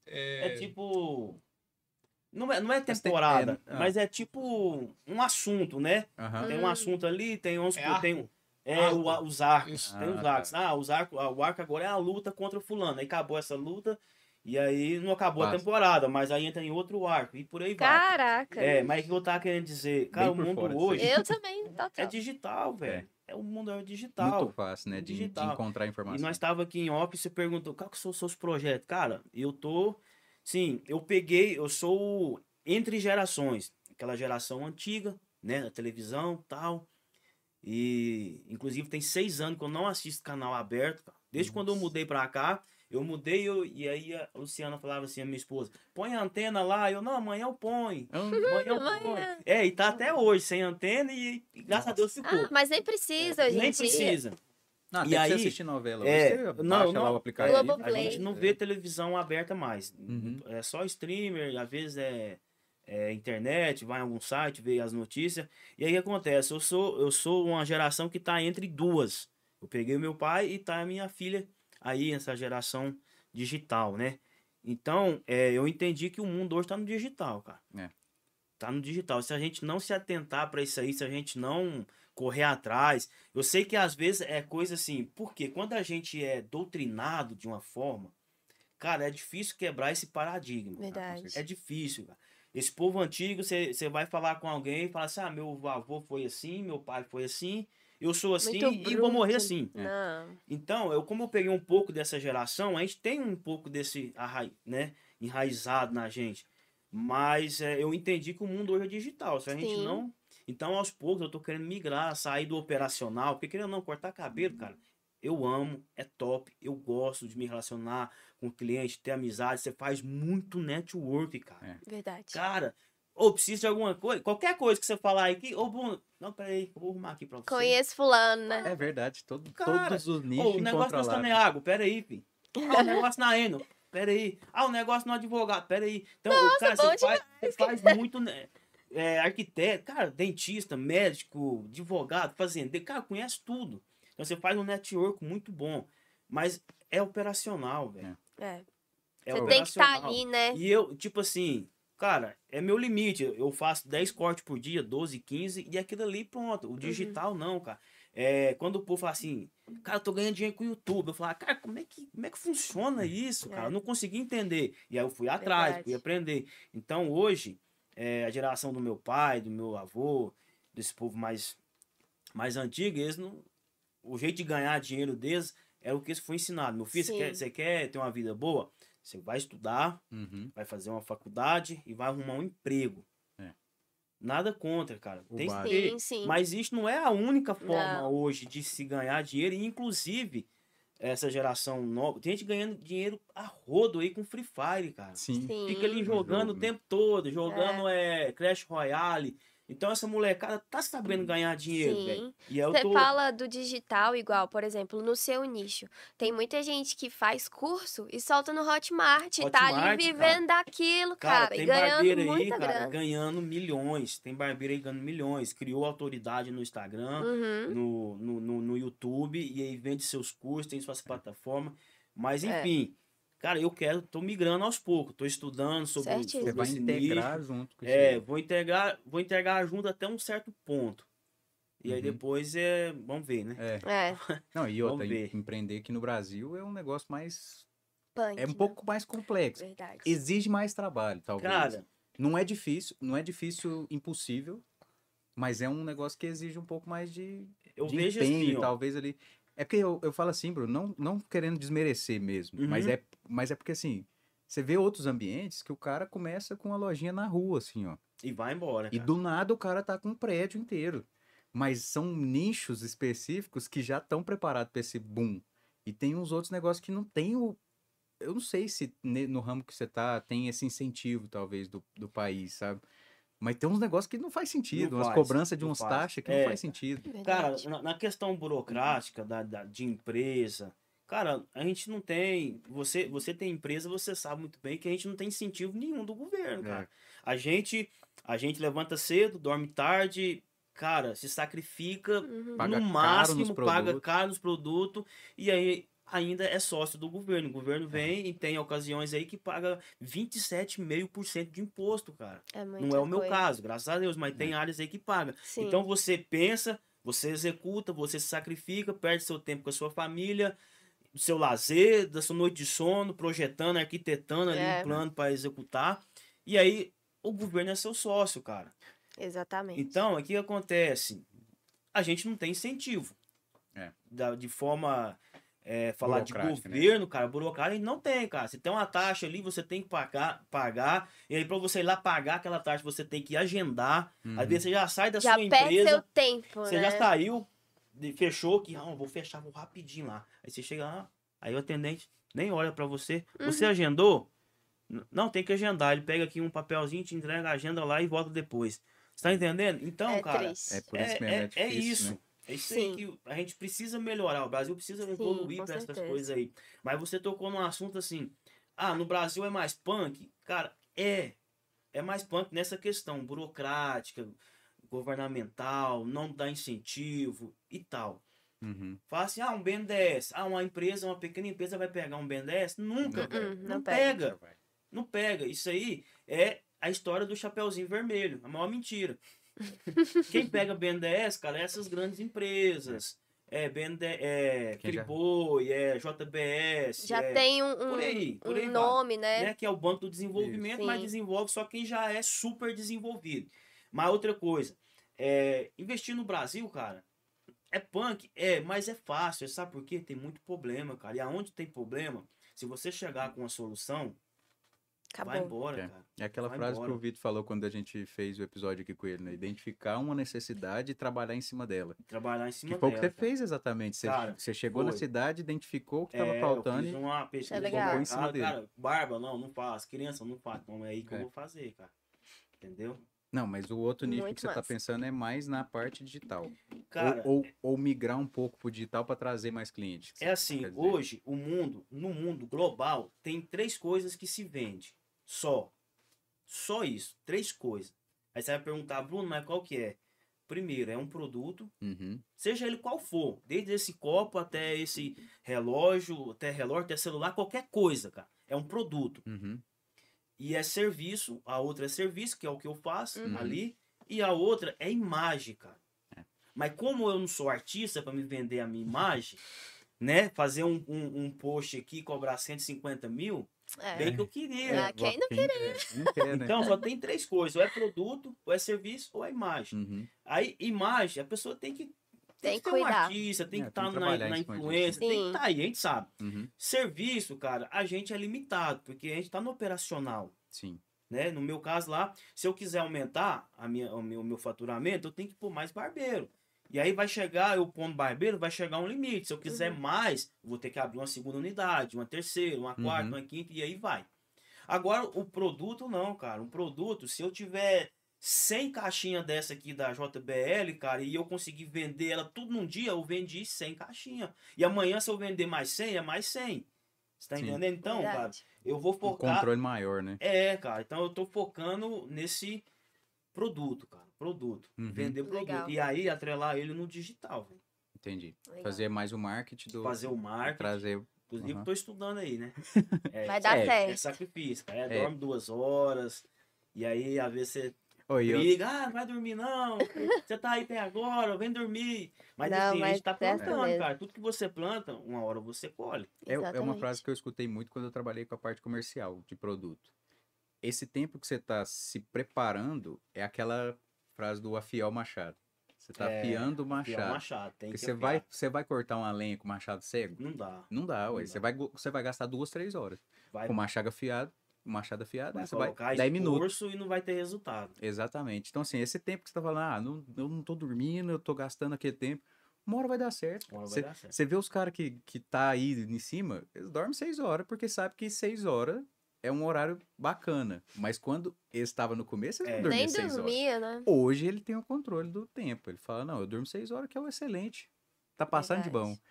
É, tipo. Não é, não é Mas tem- temporada, é, ah. mas é tipo um assunto, né? Tem um Hum. assunto ali, tem uns. É tem arco. É, Arco. o, os arcos. Isso. Tem os Ah, tá. arcos. Ah, os arcos, o arco agora é a luta contra o fulano. Aí acabou essa luta. E aí não acabou a Passa. temporada, mas aí entra em outro arco. E por aí vai. Caraca. É, mas o que eu tava querendo dizer? Cara, Bem o mundo fora hoje. Eu também, total. é digital, velho. É. o mundo é digital. Muito fácil, né? De, de Digital. encontrar E informação. nós estava aqui em off, você perguntou, qual que são os seus projetos? Cara, eu tô, sim, eu peguei, eu sou entre gerações, aquela geração antiga, né, da televisão tal, e inclusive tem seis anos que eu não assisto canal aberto, cara. desde quando eu Nossa. mudei pra cá, eu mudei eu, e aí a Luciana falava assim, a minha esposa, põe a antena lá, eu, não, amanhã eu ponho. Amanhã eu ponho. É, e tá até hoje sem antena e, e graças a Deus ficou. Ah, mas nem precisa, gente. Nem precisa. Não, E tem que aí- você assistir novela. É, você não, baixa lá não, o aplicativo. Globoplay. A gente não vê televisão aberta mais. Uhum. É só streamer, às vezes é, é internet, vai em algum site, vê as notícias. E aí o que acontece? Eu sou, eu sou uma geração que tá entre duas. Eu peguei o meu pai e tá a minha filha aí, essa geração digital, né? Então, é, eu entendi que o mundo hoje tá no digital, cara. É. Tá no digital. Se a gente não se atentar para isso aí, se a gente não correr atrás, eu sei que às vezes é coisa assim, porque quando a gente é doutrinado de uma forma, cara, é difícil quebrar esse paradigma. Verdade. É difícil, cara. Esse povo antigo, você vai falar com alguém e fala assim: ah, meu avô foi assim, meu pai foi assim, eu sou assim Muito e vou morrer assim. Não. Então, eu como eu peguei um pouco dessa geração, a gente tem um pouco desse arra... né, enraizado na gente. Mas é, eu entendi que o mundo hoje é digital. Se a gente Sim. não. Então, aos poucos, eu tô querendo migrar, sair do operacional. Porque querendo ou não, cortar cabelo, cara, eu amo, é top. Eu gosto de me relacionar com o cliente, ter amizade. Você faz muito network, cara. É. Verdade. Cara, ou precisa de alguma coisa, qualquer coisa que você falar aí, que, ô Bruno, não, peraí, eu vou arrumar aqui pra você. Conheço fulano, né? É verdade, todo, Cara, todos os nichos Ô, o negócio também é água, pera aí, filho. Ah, o negócio na Eno, pera aí. Ah, o negócio no advogado, pera aí. Então, o cara, bom você faz, você faz muito, né? É, arquiteto, cara, dentista, médico, advogado, fazendeiro, cara, conhece tudo. Então você faz um network muito bom. Mas é operacional, velho. É. É Você tem que estar operacional. ali, né? E eu, tipo assim, cara, é meu limite. Eu faço 10 cortes por dia, 12, 15, e aquilo ali, pronto. Uhum. O digital não, cara. É, quando o povo fala assim, cara, eu tô ganhando dinheiro com o YouTube. Eu falo, cara, como é que, como é que funciona isso, cara? É. Eu não consegui entender. E aí eu fui atrás, Verdade. fui aprender. Então hoje, é, a geração do meu pai, do meu avô, desse povo mais, mais antigo, eles não. O jeito de ganhar dinheiro deles é o que eles foi ensinado. Meu filho, você quer, você quer ter uma vida boa? Você vai estudar, Uhum. vai fazer uma faculdade e vai arrumar um emprego. É. Nada contra, cara. O Tem que ter. Sim, sim. Mas isso não é a única forma Não. hoje de se ganhar dinheiro. E, inclusive, essa geração nova. Tem gente ganhando dinheiro a rodo aí com Free Fire, cara. Sim. Sim. Fica ali jogando o né? tempo todo, jogando é. Clash Royale. Então essa molecada tá sabendo ganhar dinheiro, velho. E eu Você tô. fala do digital igual, por exemplo, no seu nicho. Tem muita gente que faz curso e solta no Hotmart, e tá ali Hotmart, vivendo daquilo, Cara, cara, tem e ganhando barbeiro aí, muita cara, ganhando milhões. Tem barbeiro aí ganhando milhões. Criou autoridade no Instagram. Uhum. no, no, no, no YouTube e aí vende seus cursos, tem suas plataformas. Mas É. cara, eu quero, tô migrando aos poucos, tô estudando sobre, Certíssimo. sobre Você vai esse integrar nicho. junto com É, isso. vou integrar, vou integrar junto até um certo ponto. E aí Uhum. depois é, vamos ver, né? É. É, Não, e outra, empreender aqui no Brasil é um negócio mais. punk. É um né? pouco mais complexo. Verdade. Exige mais trabalho, talvez. Cara, Não é difícil, não é difícil, impossível. Mas é um negócio que exige um pouco mais de, Eu de vejo empenho, assim, talvez ali. É porque eu, eu falo assim, Bruno, não, não querendo desmerecer mesmo, mas, Uhum. é, mas é porque assim, você vê outros ambientes que o cara começa com a lojinha na rua, assim, ó. E vai embora, E cara. do nada o cara tá com um prédio inteiro. Mas são nichos específicos que já estão preparados para esse boom. E tem uns outros negócios que não tem o. Eu não sei se no ramo que você tá tem esse incentivo, talvez, do, do país, sabe? Mas tem uns negócios que não faz sentido, Não umas faz, cobranças de uns faz. taxas que É. não faz sentido. Cara, Verdade. na, na questão burocrática da, da- de empresa, cara, a gente não tem. Você, você tem empresa, você sabe muito bem que a gente não tem incentivo nenhum do governo, É. cara. A gente, a gente levanta cedo, dorme tarde, cara, se sacrifica Uhum. Paga no caro nos máximo, paga produtos. caro nos produtos e aí ainda é sócio do governo. O governo vem e tem ocasiões aí que paga 27,5% de imposto, cara. É Não é o meu coisa. caso, graças a Deus, mas tem áreas aí que paga. Sim. Então você pensa, você executa, você se sacrifica, perde seu tempo com a sua família, do seu lazer, da sua noite de sono, projetando, arquitetando ali É. um plano para executar. E aí o governo é seu sócio, cara. Exatamente. Então, o que acontece? A gente não tem incentivo. É. Da- de forma. É, falar de né? governo, cara, burocrático, a gente não tem, cara. Você tem uma taxa ali, você tem que pagar, pagar. E aí, pra você ir lá pagar aquela taxa, você tem que agendar. Às Uhum. vezes você já sai da já sua perde empresa. seu tempo, Você né? já saiu, fechou que, ah, vou fechar, vou rapidinho lá. Aí você chega lá, aí o atendente nem olha pra você. Você Uhum. agendou? N- Não, tem que agendar. Ele pega aqui um papelzinho, te entrega a agenda lá e volta depois. Você tá entendendo? Então, é cara, triste. É por é, isso mesmo, é, é, é difícil, isso. né? É isso Sim. aí que a gente precisa melhorar. O Brasil precisa Sim, evoluir para essas coisas aí. Mas você tocou num assunto assim. Ah, no Brasil é mais punk? Cara, é. É mais punk nessa questão burocrática, governamental, não dá incentivo e tal. Uhum. Fala assim, ah, um BNDES. Ah, uma empresa, uma pequena empresa vai pegar um BNDES? Nunca, Não, velho. não Não, pega. pega. Não pega. Isso aí é a história do Chapeuzinho Vermelho. A maior mentira. Quem pega BNDES, cara, é essas grandes empresas. É BND, é Friboi, é JBS. Já é, tem um, um, por aí, por um aí vai. nome, né? né, que é o Banco do Desenvolvimento, mas Sim. desenvolve só quem já é super desenvolvido. Mas outra coisa, é, investir no Brasil, cara, é punk, é, mas é fácil, sabe por quê? Tem muito problema, cara. E aonde tem problema, se você chegar com uma solução, vai Acabou. embora, É. cara. É aquela Vai frase embora. que o Vitor falou quando a gente fez o episódio aqui com ele, né? Identificar uma necessidade e trabalhar em cima dela. Trabalhar em cima Que foi o que dela, você cara. fez exatamente. Você, Cara, você chegou na foi. cidade, identificou o que estava É, faltando. Eu fiz e- uma pesquisa É legal. Em cima mercado, dele. cara, barba, não, não faz. Criança, não faz. Então é aí que É. eu vou fazer, cara. Entendeu? Não, mas o outro nicho Muito que você está pensando é mais na parte digital. Cara, ou, ou, ou migrar um pouco pro digital para trazer mais clientes. que É assim, hoje o mundo, no mundo global, tem três coisas que se vende. Só. Só isso. Três coisas. Aí você vai perguntar, Bruno, mas qual que é? Primeiro, é um produto, Uhum. seja ele qual for, desde esse copo até esse relógio, até relógio, até celular, qualquer coisa, cara. É um produto. Uhum. E é serviço, a outra é serviço, que é o que eu faço Uhum. ali, e a outra é imagem, cara. É. Mas como eu não sou artista para me vender a minha imagem, né? Fazer um, um, um post aqui e cobrar 150 mil, É. bem que eu queria. Ah, quem não querer? Né? Então só tem três coisas: ou é produto, ou é serviço, ou é imagem. Uhum. Aí, imagem, a pessoa tem que. Tem que ser um artista, tem É, que estar que na, na influência, tem que estar aí, a gente sabe. Uhum. Serviço, cara, a gente é limitado, porque a gente tá no operacional Sim. né? No meu caso lá, se eu quiser aumentar a minha, o, meu, o meu faturamento, eu tenho que pôr mais barbeiro. E aí vai chegar, eu pondo barbeiro, vai chegar um limite. Se eu quiser Uhum. mais, eu vou ter que abrir uma segunda unidade, uma terceira, uma quarta, Uhum. uma quinta, e aí vai. Agora, o produto não, cara. Um produto, se eu tiver 100 caixinhas dessa aqui da JBL, cara, e eu conseguir vender ela tudo num dia, eu vendi 100 caixinhas. E amanhã, se eu vender mais 100, é mais 100. Você tá Sim. entendendo? Então, cara, Verdade. eu vou Um focar controle maior, né? é, cara, então eu tô focando nesse produto, cara. Produto. Uhum. Vender produto. Legal. E aí atrelar ele no digital. Entendi. Legal. Fazer mais o marketing do. Fazer o marketing. Trazer. Inclusive, Uhum. tô estudando aí, né? É, Vai dar É, é certo. sacrifício, cara. É, É. dorme duas horas. E aí, às vezes, você Oi, eu... ah, não vai dormir não. Você tá aí até agora, vem dormir. Mas Não, assim, a mas gente tá plantando, mesmo. cara. Tudo que você planta, uma hora você colhe. É, é uma frase que eu escutei muito quando eu trabalhei com a parte comercial de produto. Esse tempo que você está se preparando é aquela frase do afiar o machado. Você tá É, afiando o Afiar machado. o machado. Tem Porque que você afiar. vai, você vai cortar uma lenha com machado cego? Não dá. Não dá, ué. Não Você dá. vai, você vai gastar duas, três horas. Vai, Com o machado afiado, o machado afiado, vai né, você vai colocar 10 minutos. e não vai ter resultado. Exatamente. Então, assim, esse tempo que você tá falando, ah, não, eu não tô dormindo, eu tô gastando aquele tempo. Uma hora vai dar certo. Uma hora vai Você dar certo. você vê os caras que, que tá aí em cima, eles dormem seis horas, porque sabe que seis horas é um horário bacana. Mas quando eles estavam no começo, eles É. não dormiam Nem seis horas. dormia, né? Hoje ele tem o controle do tempo. Ele fala, não, eu durmo seis horas, que é o excelente. Tá passando de bom. Verdade.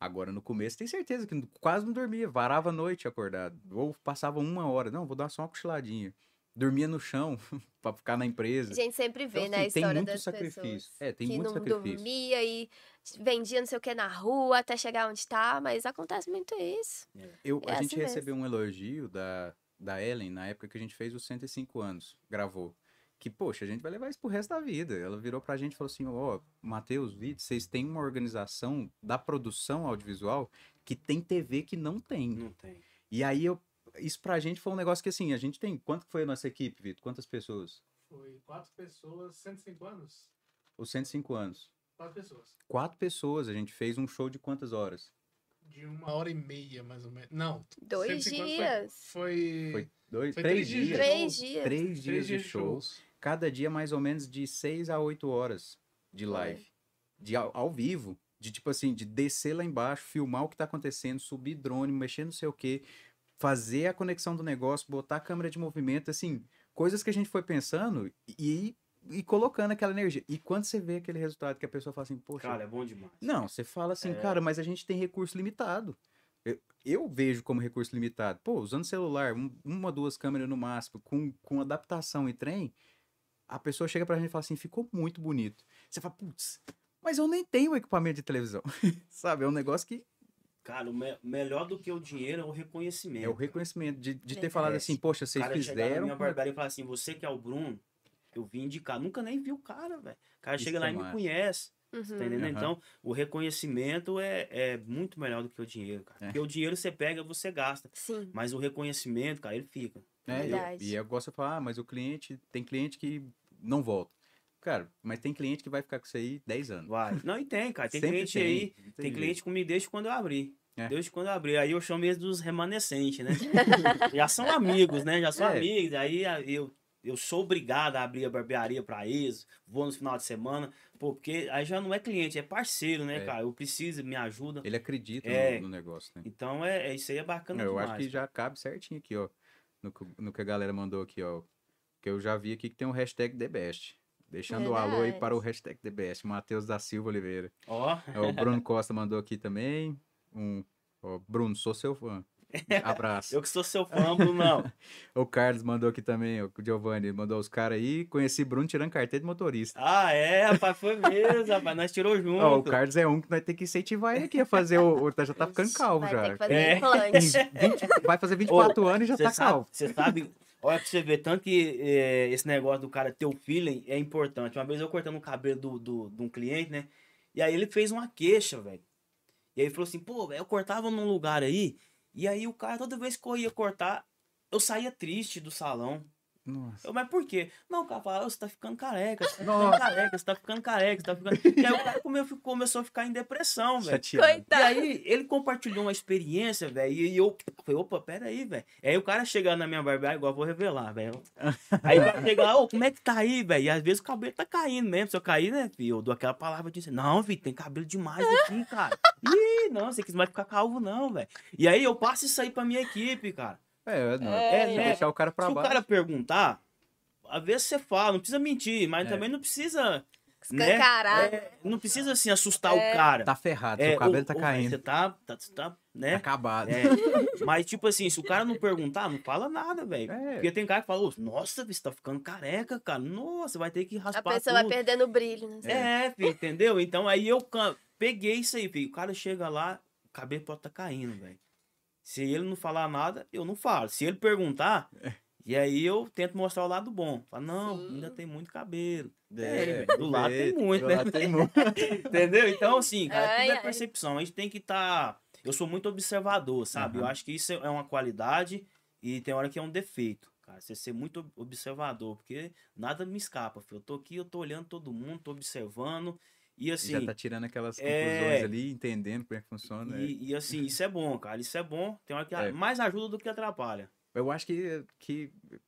Agora, no começo, tem certeza que quase não dormia. Varava a noite acordado. Ou passava uma hora. Não, vou dar só uma cochiladinha. Dormia no chão pra ficar na A empresa. gente sempre vê, Então, né, a assim, tem história muito das sacrifício. pessoas. É, tem que muito não sacrifício. dormia e vendia não sei o que na rua até chegar onde tá, mas acontece muito isso. Eu, É a gente assim mesmo. recebeu um elogio da, da Ellen na época que a gente fez os 105 anos, gravou. Que, poxa, a gente vai levar isso pro resto da vida. Ela virou pra gente e falou assim: Ó, Matheus, Vitor, vocês têm uma organização da produção audiovisual que tem TV que não tem. Não tem. E aí, eu, isso pra gente foi um negócio que, assim, a gente tem. Quanto que foi a nossa equipe, Vitor? Quantas pessoas? Foi quatro pessoas, 105 anos? Os 105 anos. Quatro pessoas. Quatro pessoas. A gente fez um show de quantas horas? De uma hora e meia, mais ou menos. Não. Dois 150 foi- dias. Foi. Foi dois, Foi três três dias. dias. Três dias. Três dias de show. shows. cada dia mais ou menos de 6 a 8 horas de live. De ao, ao vivo. De tipo assim, de descer lá embaixo, filmar o que tá acontecendo, subir drone, mexer não sei o quê, fazer a conexão do negócio, botar a câmera de movimento, assim, coisas que a gente foi pensando e, e colocando aquela energia. E quando você vê aquele resultado que a pessoa fala assim, poxa, Cara, é bom demais. não, você fala assim, É. cara, mas a gente tem recurso limitado. Eu, eu vejo como recurso limitado. Pô, usando celular, um- uma, duas câmeras no máximo, com, com adaptação e trem, a pessoa chega pra gente e fala assim, ficou muito bonito. Você fala, putz, mas eu nem tenho equipamento de televisão. Sabe? É um negócio que Cara, o me- melhor do que o dinheiro é o reconhecimento. é o reconhecimento de, de ter É. falado É, assim, poxa, vocês cara chegar na fizeram. minha barbearia e falar assim, você que é o Bruno, eu vim indicar. Nunca nem vi o cara, velho. O cara Isso chega que lá é e me conhece. Uhum. Tá entendendo? Aham. Então, o reconhecimento é, é muito melhor do que o dinheiro, cara. É. Porque o dinheiro você pega, você gasta. Sim. Mas o reconhecimento, cara, ele fica. É, eu- e eu gosto de falar, ah, mas o cliente, tem cliente que não volta. Cara, mas tem cliente que vai ficar com isso aí 10 anos. Vai. Não, e tem, cara. Tem Sempre cliente aí. não Tem jeito. cliente comigo desde quando eu abri. É. Desde quando eu abri. Aí eu chamo eles dos remanescentes, né? já são amigos, né? Já são É. amigos. Aí eu, eu sou obrigado a abrir a barbearia pra eles. Vou no final de semana. Pô, porque aí já não é cliente, é parceiro, né, É. cara? Eu preciso, me ajuda. Ele acredita É. no, no negócio, né? Então, é, é- isso aí é bacana eu demais. acho que já cabe certinho aqui, ó. No, que- no que a galera mandou aqui, ó. Que eu já vi aqui que tem um hashtag TheBest. Deixando o alô aí para o hashtag TheBest. Matheus da Silva Oliveira. Ó, Ó, O Bruno Costa mandou aqui também. Um, ó, Bruno, sou seu fã. Abraço. eu que sou seu fã, Bruno, não. O Carlos mandou aqui também, o Giovanni mandou os caras aí. Conheci Bruno tirando carteira de motorista. Ah, é, rapaz, foi mesmo, rapaz. Nós tirou junto. Ó, o Carlos é um que nós temos que incentivar ele aqui a fazer o. o- já tá ficando calvo Vai já. ter que fazer É. implante. 20 vai fazer 24 anos e já tá sabe, calvo. você sabe, olha pra você ver, tanto que é, esse negócio do cara ter o feeling é importante. Uma vez eu cortando o cabelo do, do, de um cliente, né? E aí ele fez uma queixa, velho. E aí ele falou assim, pô, velho, eu cortava num lugar aí, e aí o cara, toda vez que eu ia cortar, eu saía triste do salão. Nossa. Eu, mas por quê? Não, o cara falava, "Ô, você tá ficando careca, você tá ficando Nossa. careca, você tá ficando careca, você tá ficando... E aí o cara come- começou a ficar em depressão, velho. E aí, ele compartilhou uma experiência, velho, e eu falei, opa, pera aí, velho. Aí o cara chega na minha barbearia, igual eu vou revelar, velho. Aí vai chegar lá, ô, como é que tá aí, velho? E às vezes o cabelo tá caindo mesmo. Se eu cair, né, filho, eu dou aquela palavra de dizer, não, filho, tem cabelo demais aqui, cara. Ih, não, você não vai ficar calvo, não, velho. E aí eu passo isso aí pra minha equipe, cara. É, não. É, tem que né? deixar o cara pra Se o baixo. cara perguntar, às vezes você fala, não precisa mentir, mas É. também não precisa. Escancarar. Né, é, não precisa assim assustar É. o cara. Tá ferrado, É, seu cabelo tá caindo. Você tá, tá, tá, né? Acabado. É, mas, tipo assim, se o cara não perguntar, não fala nada, velho. É. Porque tem cara que fala, "Ô, nossa, você tá ficando careca, cara. Nossa, vai ter que A raspar pessoa vai tudo. perdendo o brilho, né? É, filho, entendeu? Então aí eu peguei isso aí, filho. O cara chega lá, o cabelo pode tá caindo, velho. Se ele não falar nada, eu não falo. Se ele perguntar, e aí eu tento mostrar o lado bom. Fala, não, Sim. ainda tem muito cabelo. É, É, do lado tem muito, né? lado tem muito. Entendeu? Então, assim, cara, Ai, tudo é percepção. A gente tem que estar. Eu sou muito observador, sabe? Eu Aham. acho que isso é uma qualidade e tem hora que é um defeito. cara. Você ser muito ob- observador, porque nada me escapa, filho. Eu tô aqui, eu tô olhando todo mundo, tô observando. E assim, Já tá tirando aquelas é. conclusões ali, entendendo como é que funciona. é. e, e, assim, isso é bom, cara. Isso é bom. Tem hora que É. mais ajuda do que atrapalha. Eu acho que, que é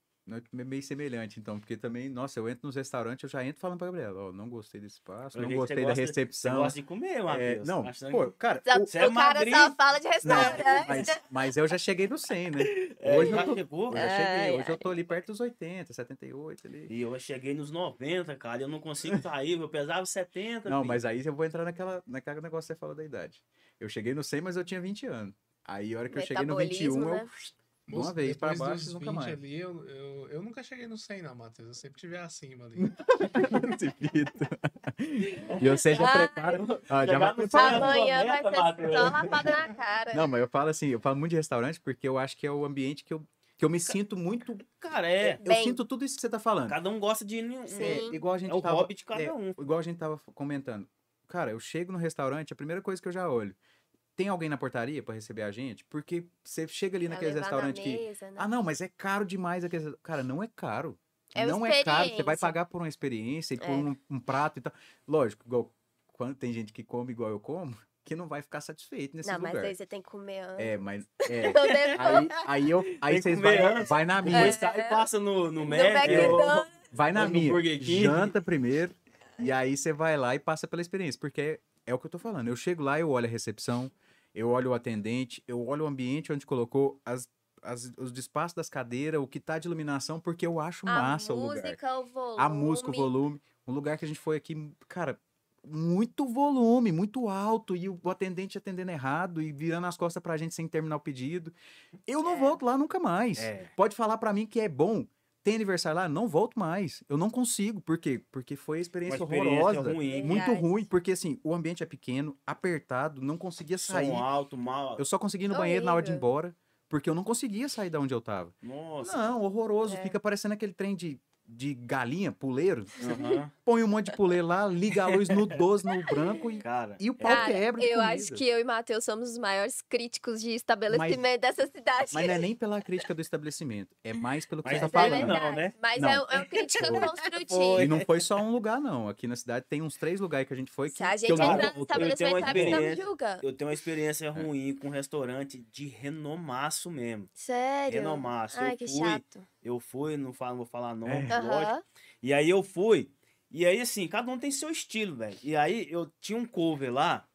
meio semelhante, então, porque também, nossa, eu entro nos restaurantes, eu já entro falando pra Gabriela, ó, não gostei desse espaço, não gostei da gosta- Você recepção. gosta de comer, É, Matheus. não, Achando pô, cara, o- Você é o cara Madrid? só fala de não, restaurante. mas, mas eu já cheguei no 100, né? É, Hoje, já eu tô, chegou? eu já cheguei, hoje eu tô ali perto dos 80, 78 ali. E eu cheguei nos 90, cara. e Eu não consigo sair. Eu pesava 70. Não, filho. mas aí eu vou entrar naquela, naquela negócio que você falou da idade. Eu cheguei no 100, mas eu tinha 20 anos. Aí a hora que eu cheguei no 21, Metabolismo, eu... de uma vez depois baixo nunca 20 mais. Ali, eu, eu, eu nunca cheguei no 100, não, Matheus. Eu sempre tive acima ali. E você já Ai. prepara. Ah, já vai preparando. Amanhã vai ser Matheus. só lapada na cara. Não, mas eu falo assim, eu falo muito de restaurante porque eu acho que é o ambiente que eu, que eu me sinto muito. Cara, é. Eu Bem. sinto tudo isso que você tá falando. Cada um gosta de. um- Sim. É, igual a gente É o tava, hobby de cada é, um. Igual a gente tava comentando. Cara, eu chego no restaurante, a primeira coisa que eu já olho. Tem alguém na portaria pra receber a gente? Porque você chega ali Pra naqueles levar na restaurantes que. mesa, né? Ah, não, mas é caro demais aqueles. Cara, não é caro. É não é caro. Você vai pagar por uma experiência e por É. um, um prato e tal. Lógico, igual quando tem gente que come igual eu como, que não vai ficar satisfeito nesse Não, mas lugar. aí você tem que comer antes. É, mas. É. Aí, aí, eu, aí vocês comer vai, na minha. Sai e passa no, no Mac. Mac é, and o- Done. Vai na no minha. Janta primeiro. E aí você vai lá e passa pela experiência. Porque é, é o que eu tô falando. Eu chego lá, eu olho a recepção, eu olho o atendente, eu olho o ambiente onde colocou as, as, os espaços das cadeiras, o que tá de iluminação, porque eu acho a massa o lugar. música, o volume. A música, o volume. Um lugar que a gente foi aqui, cara, muito volume, muito alto, e o atendente atendendo errado e virando as costas pra gente sem terminar o pedido. Eu não É. volto lá nunca mais. É. Pode falar pra mim que é bom. Tem aniversário lá? Não volto mais. Eu não consigo. Por quê? Porque foi a Uma experiência, experiência horrorosa. ruim. Muito Verdade. ruim, porque assim, o ambiente é pequeno, apertado, não conseguia sair. Som alto, mal. Eu só consegui ir no banheiro na hora de ir embora, porque eu não conseguia sair da onde eu tava. Nossa. Não, horroroso. É. Fica parecendo aquele trem de, de galinha, puleiro. Aham. Põe um monte de puleiro lá, liga a luz no 12, no branco e, Cara. e o pau Cara, quebra. eu comida. acho que eu e Matheus somos os maiores críticos de estabelecimento dessa cidade. Mas não é nem pela crítica do estabelecimento, é mais pelo que Mas você é tá verdade. falando. não, né? Mas Não. É, é uma crítica Foi. construtiva. E não foi só um lugar, não. Aqui na cidade tem uns três lugares que a gente foi que, Se a que gente eu não entrar no eu tenho uma estabelecimento, sabe que não me experiência. julga. Eu tenho uma experiência É. ruim com um restaurante de renomaço mesmo. Sério? Renomaço. Ai, eu que fui, chato. Eu fui, não, falo, não vou falar nome, É. lógico. Aham. E aí eu fui. E aí, assim, cada um tem seu estilo, velho. E aí eu tinha um cover lá.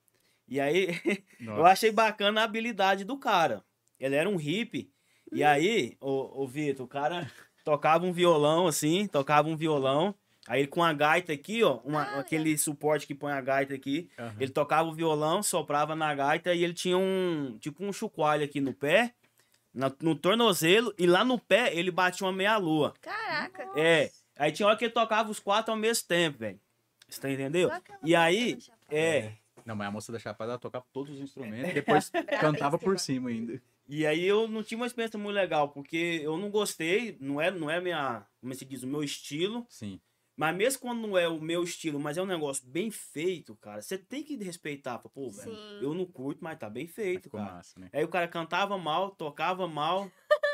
E aí eu achei bacana a habilidade do cara. Ele era um hippie. E aí, ô, ô Vitor, o cara tocava um violão, assim, tocava um violão. Aí ele com a gaita aqui, ó, uma- Ah, aquele suporte que põe a gaita aqui. Aham. Ele tocava o violão, soprava na gaita e ele tinha um, tipo um chocalho aqui no pé, na- no tornozelo, e lá no pé ele batia uma meia-lua. Caraca. É, aí tinha hora que ele tocava os quatro ao mesmo tempo, velho. Você tá aquela E aí, Chapada. é, Não, mas a moça da Chapada ela tocava todos os instrumentos e depois cantava por cima ainda. e aí eu não tive uma experiência muito legal, porque eu não gostei, não é, não é minha, como se diz, o meu estilo, Sim. Mas mesmo quando não é o meu estilo, mas é um negócio bem feito, cara, você tem que respeitar, pô, velho, eu não curto, mas tá bem Mas feito, cara. massa, né? Aí o cara cantava mal, tocava mal,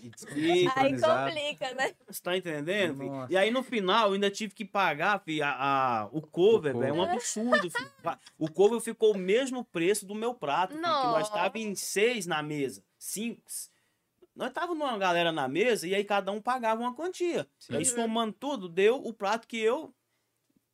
E E- Aí complica, né? Você tá entendendo? filho? E aí no final eu ainda tive que pagar, filho, a, a- o cover, O velho. É um absurdo, filho. O cover ficou o mesmo preço do meu prato. filho, que nós estávamos em seis na mesa. Cinco. Nós tava numa galera na mesa e aí cada um pagava uma quantia. Sim. Aí somando tudo, deu o prato que eu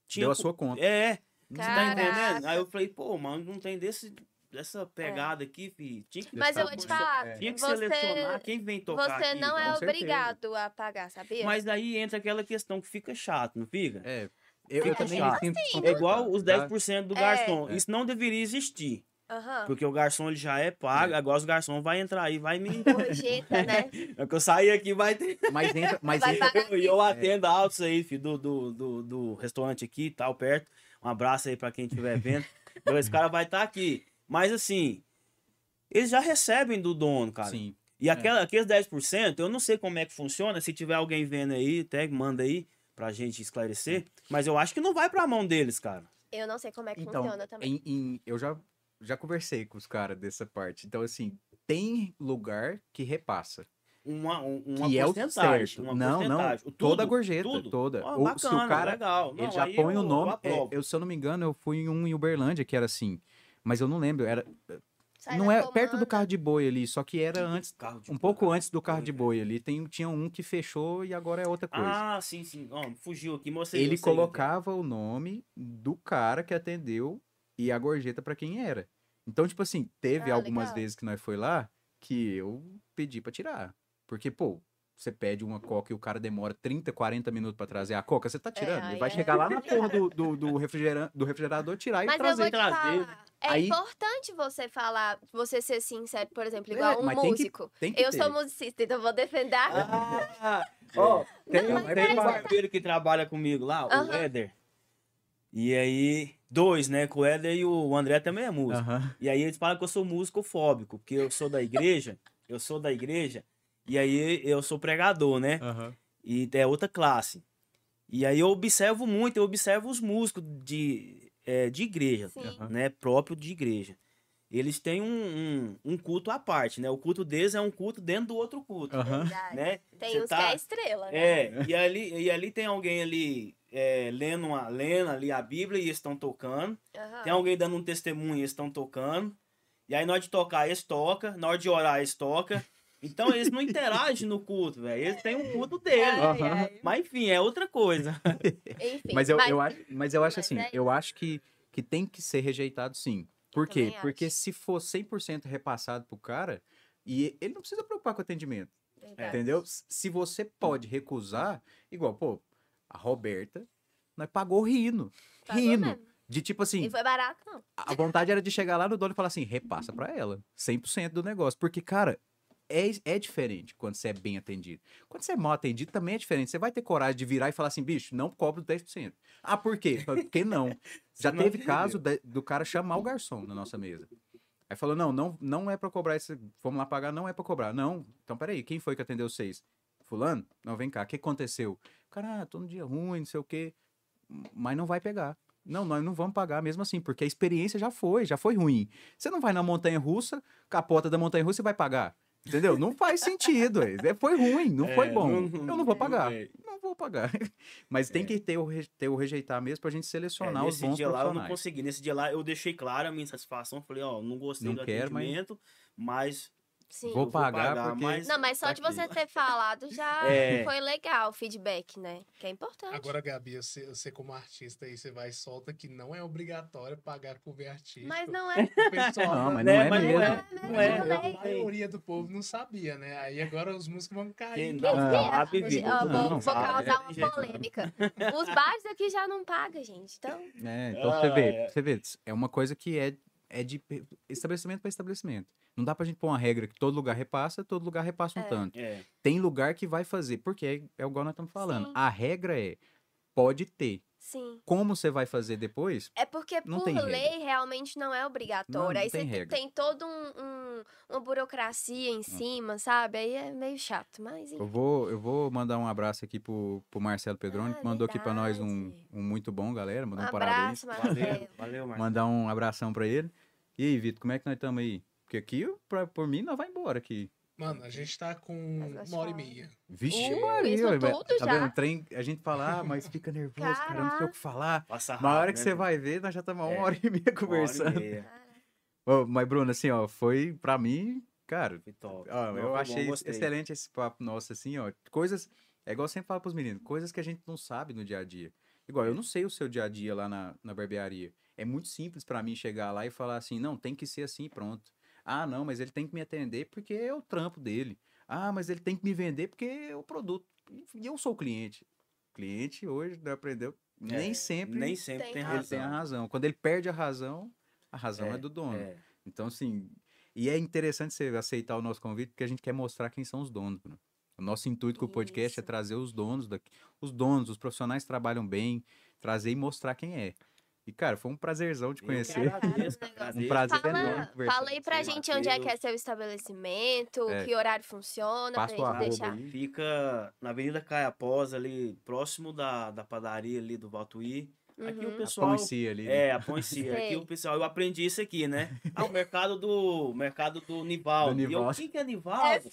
tinha. Deu a sua conta. É, você tá entendendo? Aí eu falei, pô, mano, não tem desse, dessa pegada aqui, filho. Tinha que, Mas eu vou te falar, É. tinha que você, selecionar quem vem tocar você aqui, não é certeza. obrigado a pagar, sabia? Mas daí entra aquela questão que fica chato, não fica? É. Eu, eu Fica também chato. sinto É igual os desconfortável, 10% do É. garçom. É. Isso não deveria existir. Aham. Porque o garçom ele já é pago, agora os garçom vai entrar aí, vai me. Gorjeta, né? É que eu sair aqui, vai ter. tá? Mas entra, mas Vai entra, Eu, eu atendo altos aí, filho, do, do, do, do restaurante aqui e tal, perto. Um abraço aí pra quem estiver vendo. Então, esse cara vai estar aqui. Mas assim, eles já recebem do dono, cara. sim. E aquela, aqueles 10%, eu não sei como é que funciona. Se tiver alguém vendo aí, até manda aí pra gente esclarecer. Mas eu acho que não vai pra mão deles, cara. Eu não sei como é que Então, funciona também. em- em- eu já, já conversei com os caras dessa parte. Então, assim, tem lugar que repassa. uma, um- uma Que é o certo. Uma Não, não. porcentagem. Toda a Tudo, gorjeta, tudo. toda. Ó, O- bacana, se o cara, legal. ele Não, já aí põe eu- o nome. eu é, eu, se eu não me engano, eu fui em um em Uberlândia que era assim. Mas eu não lembro. Era, Sai não é perto do comanda. carro de boi ali, só que era antes, Carro de um boi, pouco antes do carro de boi ali. Tem, tinha um que fechou e agora é outra coisa. Ah, sim, sim. Ó, fugiu aqui, mostrei. ele colocava o nome do cara que atendeu e a gorjeta pra quem era. Então, tipo assim, teve Ah, algumas legal. vezes que nós foi lá que eu pedi pra tirar. Porque, pô, você pede uma coca e o cara demora 30, 40 minutos pra trazer a coca, você tá tirando. Ele aí vai é chegar lá na porra do, do, do, refrigeran- do refrigerador, tirar Mas e eu trazer. vou te trazer. falar. É Aí- importante você falar, você ser sincero, por exemplo, É, igual um mas tem que- músico. Tem que Eu ter. sou musicista, então vou defender a Ah, ó, tem, Não, um, tem um é- barbeiro que trabalha comigo lá, o Aham. Éder. E aí, dois, né? Com o Éder e o André também é músico. Aham. E aí eles falam que eu sou músico fóbico, porque eu sou da igreja, eu sou da igreja, e aí eu sou pregador, né? Aham. E é outra classe. E aí eu observo muito, eu observo os músicos de, é, de igreja, Sim. Né? Próprio de igreja. Eles têm um, um, um culto à parte, né? O culto deles é um culto dentro do outro culto, Aham. Verdade. né? Tem Cê uns tá- que é estrela, né? É, e ali, e ali tem alguém ali é, lendo, uma, lendo ali a Bíblia e eles estão tocando. Aham. Tem alguém dando um testemunho e eles estão tocando. E aí na hora de tocar, eles tocam. Na hora de orar, eles tocam. Então eles não interagem no culto, velho. Eles têm um culto Aham. ai. Mas enfim, é outra coisa. Enfim. Mas eu, eu acho, mas eu acho mas assim, é eu acho que, que tem que ser rejeitado sim. Por quê? também Porque acho. se for 100% repassado pro cara, e ele não precisa preocupar com o atendimento. Verdade. Entendeu? Se você pode recusar, igual, pô, a Roberta, nós pagou rindo. Pagou rindo. mesmo. De tipo assim, E foi barato, não. a vontade era de chegar lá no dono e falar assim, repassa pra ela. 100% do negócio. Porque, cara, é, é diferente quando você é bem atendido. Quando você é mal atendido, também é diferente. Você vai ter coragem de virar e falar assim, bicho, não cobro 10%. Ah, por quê? Por que não? Já não teve caso de- do cara chamar o garçom na nossa mesa. Aí falou, não, não, não é pra cobrar esse... Fomos lá pagar, não é pra cobrar. Não, então peraí, quem foi que atendeu vocês? Fulano? Não, vem cá, o que aconteceu? Cara, ah, tô num dia ruim, não sei o quê. Mas não vai pegar. Não, nós não vamos pagar mesmo assim, porque a experiência já foi, já foi ruim. Você não vai na montanha russa, capota da montanha russa e vai pagar. Entendeu? Não faz sentido. é. Foi ruim, não foi É, bom. não- Eu não vou pagar. é. Não vou pagar. Mas tem É. que ter o, ter o rejeitar mesmo pra gente É, selecionar os nesse bons dia lá eu não consegui. Nesse dia lá eu deixei clara a minha insatisfação. Falei, ó, não gostei Não do quero, mas- atendimento, mas Sim. Vou eu pagar porque- mas Não, mas só tá de você aqui. ter falado já É. foi legal o feedback, né? Que é importante. Agora, Gabi, você, você como artista aí, você vai e solta que não é obrigatório pagar cover artístico. Mas não é. O pessoal, Não, mas Né, não é mas não mesmo. é, não é. Não é. A maioria do povo não sabia, né? Aí agora os músicos vão cair. Não vive. Ó, vou, Não, vou causar é, uma gente. polêmica. Os bares aqui já não pagam, gente. Então, É, então Ah, você vê, é. você vê, é uma coisa que é, é de estabelecimento para estabelecimento. Não dá pra gente pôr uma regra que todo lugar repassa, todo lugar repassa um É. tanto. É, Tem lugar que vai fazer, porque é, é igual nós estamos falando. Sim. A regra é, pode ter. sim. Como você vai fazer depois, É porque Não por tem regra. lei realmente não é obrigatório. Não, não Aí tem você regra. tem toda um, um- uma burocracia em cima, sabe? Aí é meio chato, mas eu vou, eu vou mandar um abraço aqui pro, pro Marcelo Pedroni, Ah, que mandou aqui pra nós um, verdade. um muito bom, galera. Um Mandou um, parabéns. abraço, valeu, Marcelo. valeu, Marcelo. Mandar um abração pra ele. E aí, Vitor, como é que nós estamos aí? Porque aqui, pra, por mim, nós vai embora aqui. Mano, a gente tá com Mas uma hora e meia. Vixe, Uh, Maria, isso velho. tudo tá já? vendo? O Trem, a gente fala, ah, mas fica nervoso, cara, não sei o que falar. Passa Na hora rápido, que né, você filho? vai ver, nós já estamos uma É, hora e meia Uma hora e conversando. meia. Ô, mas, Bruno, assim, ó, foi pra mim, cara, Foi top. ó, Não, eu bom, achei gostei. excelente esse papo nosso, assim, ó. Coisas, é igual eu sempre falo pros meninos, coisas que a gente não sabe no dia a dia. Igual, eu não sei o seu dia a dia lá na, na barbearia. É muito simples pra mim chegar lá e falar assim, não, tem que ser assim, pronto. Ah, não, mas ele tem que me atender porque é o trampo dele. Ah, mas ele tem que me vender porque é o produto. E eu sou o cliente. Cliente hoje né, aprendeu, nem É, sempre Nem sempre tem tem ele razão. tem a razão. Quando ele perde a razão, a razão é, É, do dono. É. Então, assim, e é interessante você aceitar o nosso convite, porque a gente quer mostrar quem são os donos. Bruno. O nosso intuito com o podcast é Isso. trazer os donos daqui. Os donos, os profissionais que trabalham bem, trazer e mostrar quem é. E, cara, foi um prazerzão te conhecer. agradeço. Um prazer Fala, enorme fala aí pra gente onde é que é seu estabelecimento, É. que horário funciona, Passa pra gente deixar. aí. Fica na Avenida Caiapós, ali, próximo da, da padaria ali do Valtuí. Aqui o Uhum. A pessoal. pão em si ali. né? É, a pão si. Aqui o pessoal, eu aprendi isso aqui, né? Ah, o mercado do. mercado do Nivaldo. Do E eu, quem que é Nivaldo?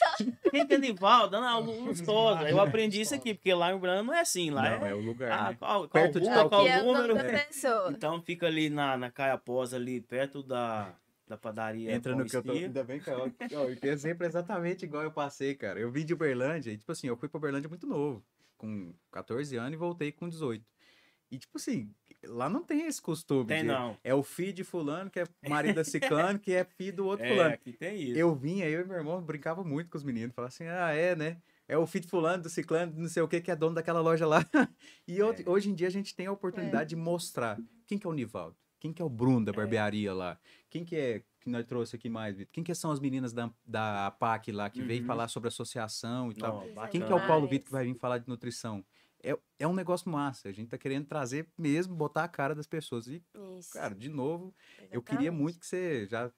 Quem que é Nivaldo? Não, Lustosa. Eu aprendi isso aqui, porque lá em Uberlândia não é assim, lá Não, é. é o lugar, Ah, né? qual, qual Perto de rua, qual é número? pessoa. Então fica ali na, na Caiapós, ali perto da, da padaria. Entra no que eu tô. Ainda bem que ó, o exemplo é exatamente igual eu passei, cara. Eu vim de Uberlândia e, tipo assim, eu fui pra Uberlândia muito novo, com 14 anos e voltei com 18. E, tipo assim, lá não tem esse costume. Tem de- não. É o filho de fulano, que é marido da ciclano, que é filho do outro É, fulano. aqui tem isso. Eu vinha, eu e meu irmão brincava muito com os meninos. Falava assim, ah, é, né? É o filho de fulano, do ciclano, não sei o que, que é dono daquela loja lá. E hoje, hoje em dia a gente tem a oportunidade de mostrar quem que é o Nivaldo, quem que é o Bruno da barbearia lá, quem que é, que nós trouxe aqui mais, Vitor, quem que são as meninas da, da APAC lá, que veio Uhum. falar sobre associação e tal. Quem que é o Paulo. Vitor que vai vir falar de nutrição? É, é um negócio massa, a gente tá querendo trazer mesmo, botar a cara das pessoas. E, Isso. cara, de novo, eu queria exatamente. muito que você já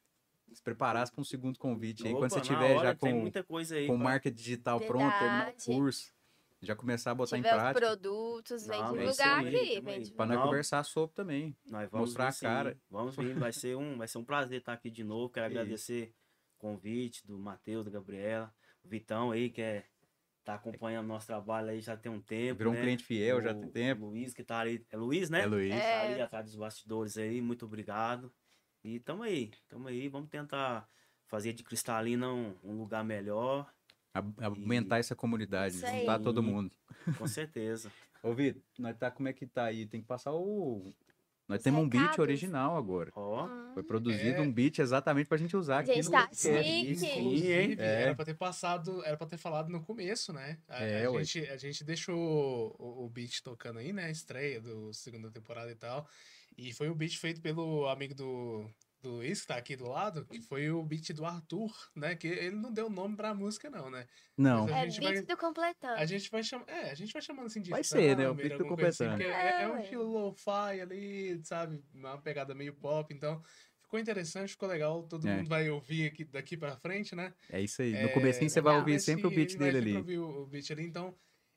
se preparasse para um segundo convite aí, Opa, quando você tiver hora, já com, muita coisa aí. com pra- marca digital pronto, terminar o Verdade. curso, já começar a botar em tiver os prática, produtos, vem lugar aqui. para nós conversar sobre também. Nós vamos mostrar vir, a cara. sim. Vamos vir, vai ser um, vai ser um prazer estar aqui de novo. Quero Isso. agradecer o convite do Matheus, da Gabriela, o Vitão aí, que é, tá acompanhando nosso trabalho aí já tem um tempo. Virou um né? cliente fiel já O tem tempo. Luiz, que tá ali. É Luiz, né? É Luiz. É. Tá ali atrás dos bastidores aí, muito obrigado. E tamo aí, tamo aí. Vamos tentar fazer de Cristalina um, um lugar melhor, A- Aumentar essa comunidade, Isso aí. juntar todo mundo. com certeza. Ô, Vitor, nós tá, como é que tá aí? Tem que passar o. Nós Os temos um beat original agora. Ó, Hum. Foi produzido É. um beat exatamente pra gente usar aqui Gente, no tá chique. Sim, É. era pra ter passado, era pra ter falado no começo, né? A, É, a gente, a gente deixou o, o beat tocando aí, né? A estreia do segunda temporada e tal. E foi um beat feito pelo amigo do, do Luiz, que tá aqui do lado, que foi o beat do Arthur, né? Que ele não deu nome pra música, não, né? Não. É a gente beat vai- do completando. A gente vai chamar. É, a gente vai chamando assim de. Vai ser, né? O beat do assim, completando. porque é, é É, um ué. estilo lo-fi ali, sabe? Uma pegada meio pop, então. Ficou interessante, ficou legal. Todo É. mundo vai ouvir aqui daqui pra frente, né? É isso aí. No É, comecinho você vai ouvir sempre o beat vai dele ali. ouvir o, o beat ali, então.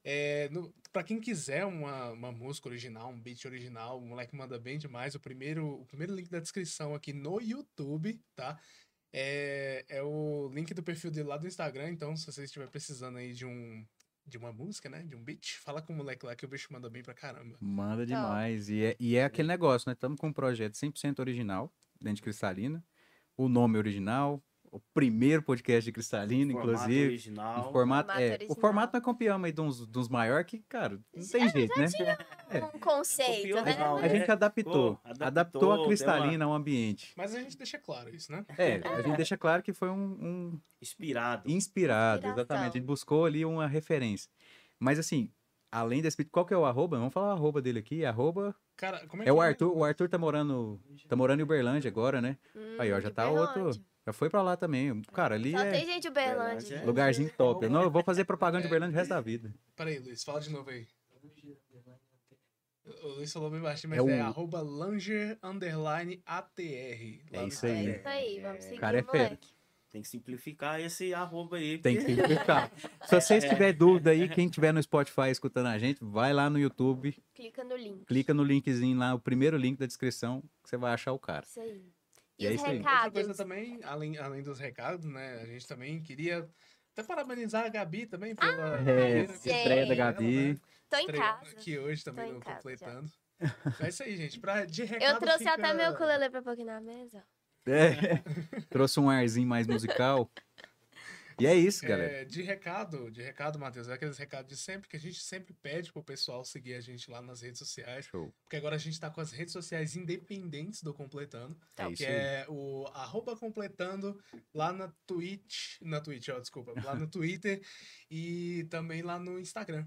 É, no, pra quem quiser uma, uma música original, um beat original, o moleque manda bem demais. O primeiro, o primeiro link da descrição aqui no YouTube, tá? É, é o link do perfil dele lá do Instagram. Então, se você estiver precisando aí de um de uma música, né? De um beat, fala com o moleque lá que o bicho manda bem pra caramba. Manda demais. E é, e é aquele negócio, né? Estamos com um projeto 100% original, dentro de Cristalina. O nome original, o primeiro podcast de Cristalina, inclusive. original. O formato, Formato é, o original. formato nós copiamos aí de uns, de uns maiores que, cara, não tem jeito, né? Um conceito, Copiou, né? não, A gente É, adaptou. pô, Adaptou, adaptou, a Cristalina ao ambiente. Mas a gente deixa claro isso, né? É, a gente deixa claro que foi um, um Inspirado. inspirado, Inspiração. exatamente. A gente buscou ali uma referência. Mas assim, além desse, qual que é o arroba? Vamos falar o arroba dele aqui. Arroba Cara, como é é o que Arthur. O Arthur tá morando, tá morando em Uberlândia agora, né? Hum, Aí, ó, já tá Uberlândia. outro. Já foi pra lá também. Cara, ali Só é tem gente de Uberlândia. É- lugarzinho top. Não, eu vou fazer propaganda de Uberlândia o resto da vida. Peraí, Luiz, fala de novo aí. O Luiz falou bem baixinho, mas É é, o- arroba Langer underline ATR. É isso aí. É isso aí, vamos seguir Cara, é moleque. Tem que simplificar esse arroba aí. Tem que porque- simplificar. Se vocês tiverem dúvida aí, quem tiver no Spotify escutando a gente, vai lá no YouTube, Clica no link. clica no linkzinho lá, o primeiro link da descrição, que você vai achar o cara. Isso aí. E E, é os isso aí. Outra recados? coisa também, além, além dos recados, né? A gente também queria até parabenizar a Gabi também pela É, primeira estreia da Gabi. né? Tô em Estreou casa. Aqui hoje também casa, completando. É isso aí, gente. Pra, de recado Eu trouxe fica... até meu ukulele pra pôr aqui na mesa. É, trouxe um arzinho mais musical. E é isso, galera. É, de recado, de recado, Matheus, é aqueles recados de sempre que a gente sempre pede pro pessoal seguir a gente lá nas redes sociais. Show. Porque agora a gente tá com as redes sociais independentes do Completando. É que aí. é o arroba completando lá na Twitch. Na Twitch, ó, desculpa. Lá no Twitter e também lá no Instagram.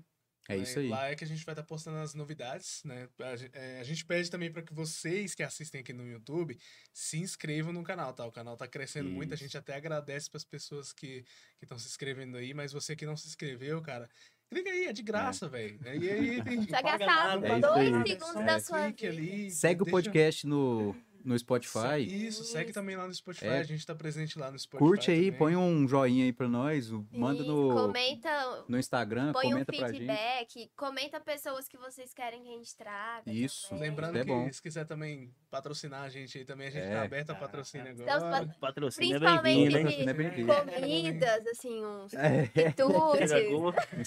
É né? isso aí. Lá é que a gente vai estar postando as novidades, né? A, é, a gente pede também para que vocês que assistem aqui no YouTube se inscrevam no canal, tá? O canal tá crescendo muito, a Isso. gente até agradece para as pessoas que estão se inscrevendo aí, mas você que não se inscreveu, cara, clica aí, é de graça, velho. E aí tem Você gastar é isso dois segundos só da um sua clique vida. ali, Segue o deixa- podcast no, no Spotify. Isso, segue também lá no Spotify. É. A gente tá presente lá no Spotify. Curte aí, também. põe um joinha aí pra nós, manda no, Comenta, no Instagram, põe um comenta pra gente. feedback, comenta pessoas que vocês querem que a gente traga. Isso. também. Lembrando É que bom. se quiser também patrocinar a gente aí também, a gente É. tá aberto a Ah, patrocínio Estamos agora. pa- Patrocínio é Principalmente é bem-vindo. Comidas, assim, uns É. quitutes.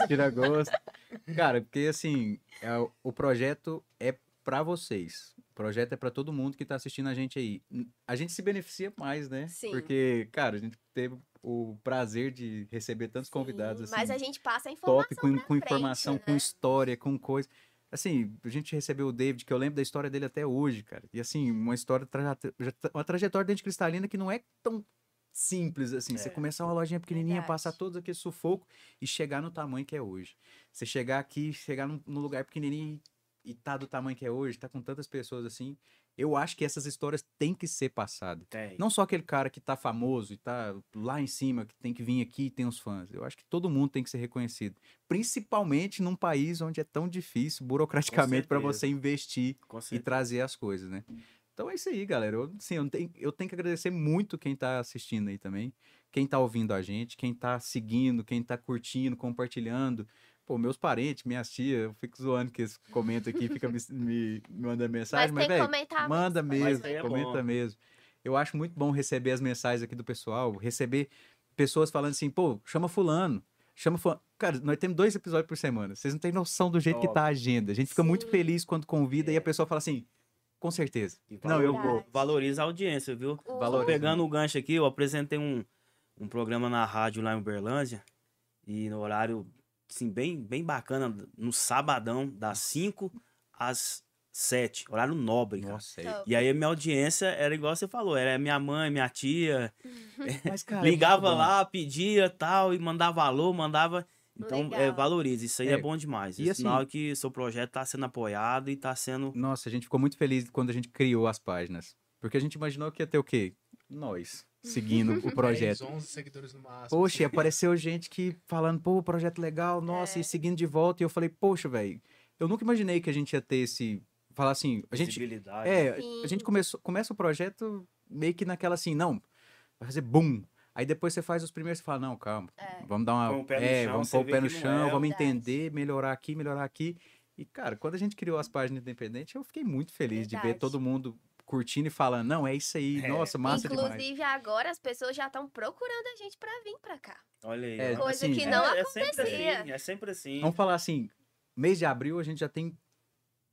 Tira gosto. Cara, porque assim, é, o- o projeto é pra vocês. O projeto é pra todo mundo que tá assistindo a gente aí. A gente se beneficia mais, né? Sim. Porque, cara, a gente teve o prazer de receber tantos convidados assim. Mas a gente passa a informação top, com, com frente, informação, com né? história, com coisa. Assim, a gente recebeu o David, que eu lembro da história dele até hoje, cara. E assim, uma história, uma trajetória dentro de cristalina que não é tão simples assim. Você É. começar uma lojinha pequenininha, Verdade. passar todo aquele sufoco e chegar no tamanho que é hoje. Você chegar aqui, chegar num, num lugar pequenininho e, e tá do tamanho que é hoje, tá com tantas pessoas assim. Eu acho que essas histórias têm que ser passadas. Tem. Não só aquele cara que tá famoso e tá lá em cima, que tem que vir aqui e tem os fãs. Eu acho que todo mundo tem que ser reconhecido. Principalmente num país onde é tão difícil, burocraticamente, para você investir e trazer as coisas, né? Então é isso aí, galera. Eu, assim, eu, tenho, eu tenho que agradecer muito quem tá assistindo aí também. Quem tá ouvindo a gente, quem tá seguindo, quem tá curtindo, compartilhando. Pô, meus parentes, minhas tias, eu fico zoando que eles comentam aqui, fica me, me, me mandando mensagem, Mas mas, tem que velho, comentar Manda mesmo. é comenta bom. mesmo. Eu acho muito bom receber as mensagens aqui do pessoal, receber pessoas falando assim, pô, chama fulano, chama fulano. Cara, nós temos dois episódios por semana. Vocês não têm noção do jeito que tá a agenda. A gente fica muito Sim. feliz quando convida e É. a pessoa fala assim, com certeza. E Não, eu valoriza- vou. Valoriza a audiência, viu? Valoriza. Pegando o gancho aqui, eu apresentei um, um programa na rádio lá em Uberlândia. E no horário, assim, bem, bem bacana, no sabadão, das 5 às 7. Horário nobre. Nossa. E aí a minha audiência era igual você falou, era minha mãe, minha tia. Mas, cara, é ligava lá, pedia tal, e mandava alô, mandava. Então, Legal. é, valoriza. Isso aí é, É, bom demais. e É assim- sinal que seu projeto está sendo apoiado e está sendo. Nossa, a gente ficou muito feliz quando a gente criou as páginas. Porque a gente imaginou que ia ter o quê? Nós, seguindo o projeto. 10, 11 seguidores no máximo. Poxa, e apareceu gente que falando, pô, projeto legal, nossa, É. e seguindo de volta. E eu falei, poxa, velho, eu nunca imaginei que a gente ia ter esse. Falar assim, a gente. É, Sim. a gente começou, começa o projeto meio que naquela assim, não, vai fazer boom. Aí depois você faz os primeiros e fala, não, calma, É. vamos dar uma. Põe o pé no é, chão, vamos pôr o pé no chão, é. vamos Verdade. entender, melhorar aqui, melhorar aqui. E, cara, quando a gente criou as páginas independentes, eu fiquei muito feliz de ver Verdade. todo mundo curtindo e falando, não, é isso aí, É. nossa, massa demais. Inclusive, agora as pessoas já estão procurando a gente pra vir pra cá. Olha aí. É. Coisa assim, que é- não é, sempre acontecia. assim, é sempre assim. Vamos falar assim, mês de abril a gente já tem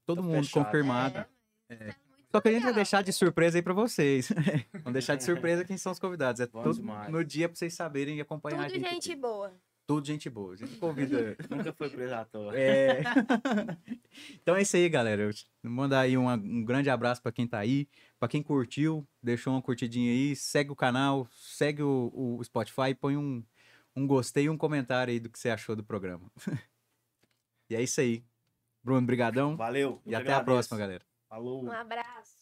todo Tá mundo fechado. confirmado. É, é muito Só que a gente vai deixar de surpresa aí pra vocês. Vamos deixar de surpresa quem são os convidados. É Bom tudo demais. no dia pra vocês saberem e acompanhar a Tudo gente. gente aqui. boa. Tudo gente boa. A gente convida. Nunca foi predator. É. então é isso aí, galera. Eu mandar aí uma- um grande abraço pra quem tá aí, Pra quem curtiu, deixou uma curtidinha aí, segue o canal, segue o, o Spotify, põe um, um gostei e um comentário aí do que você achou do programa. e é isso aí. Bruno, brigadão Valeu. e até que a agradeço. próxima, galera. Falou. Um abraço.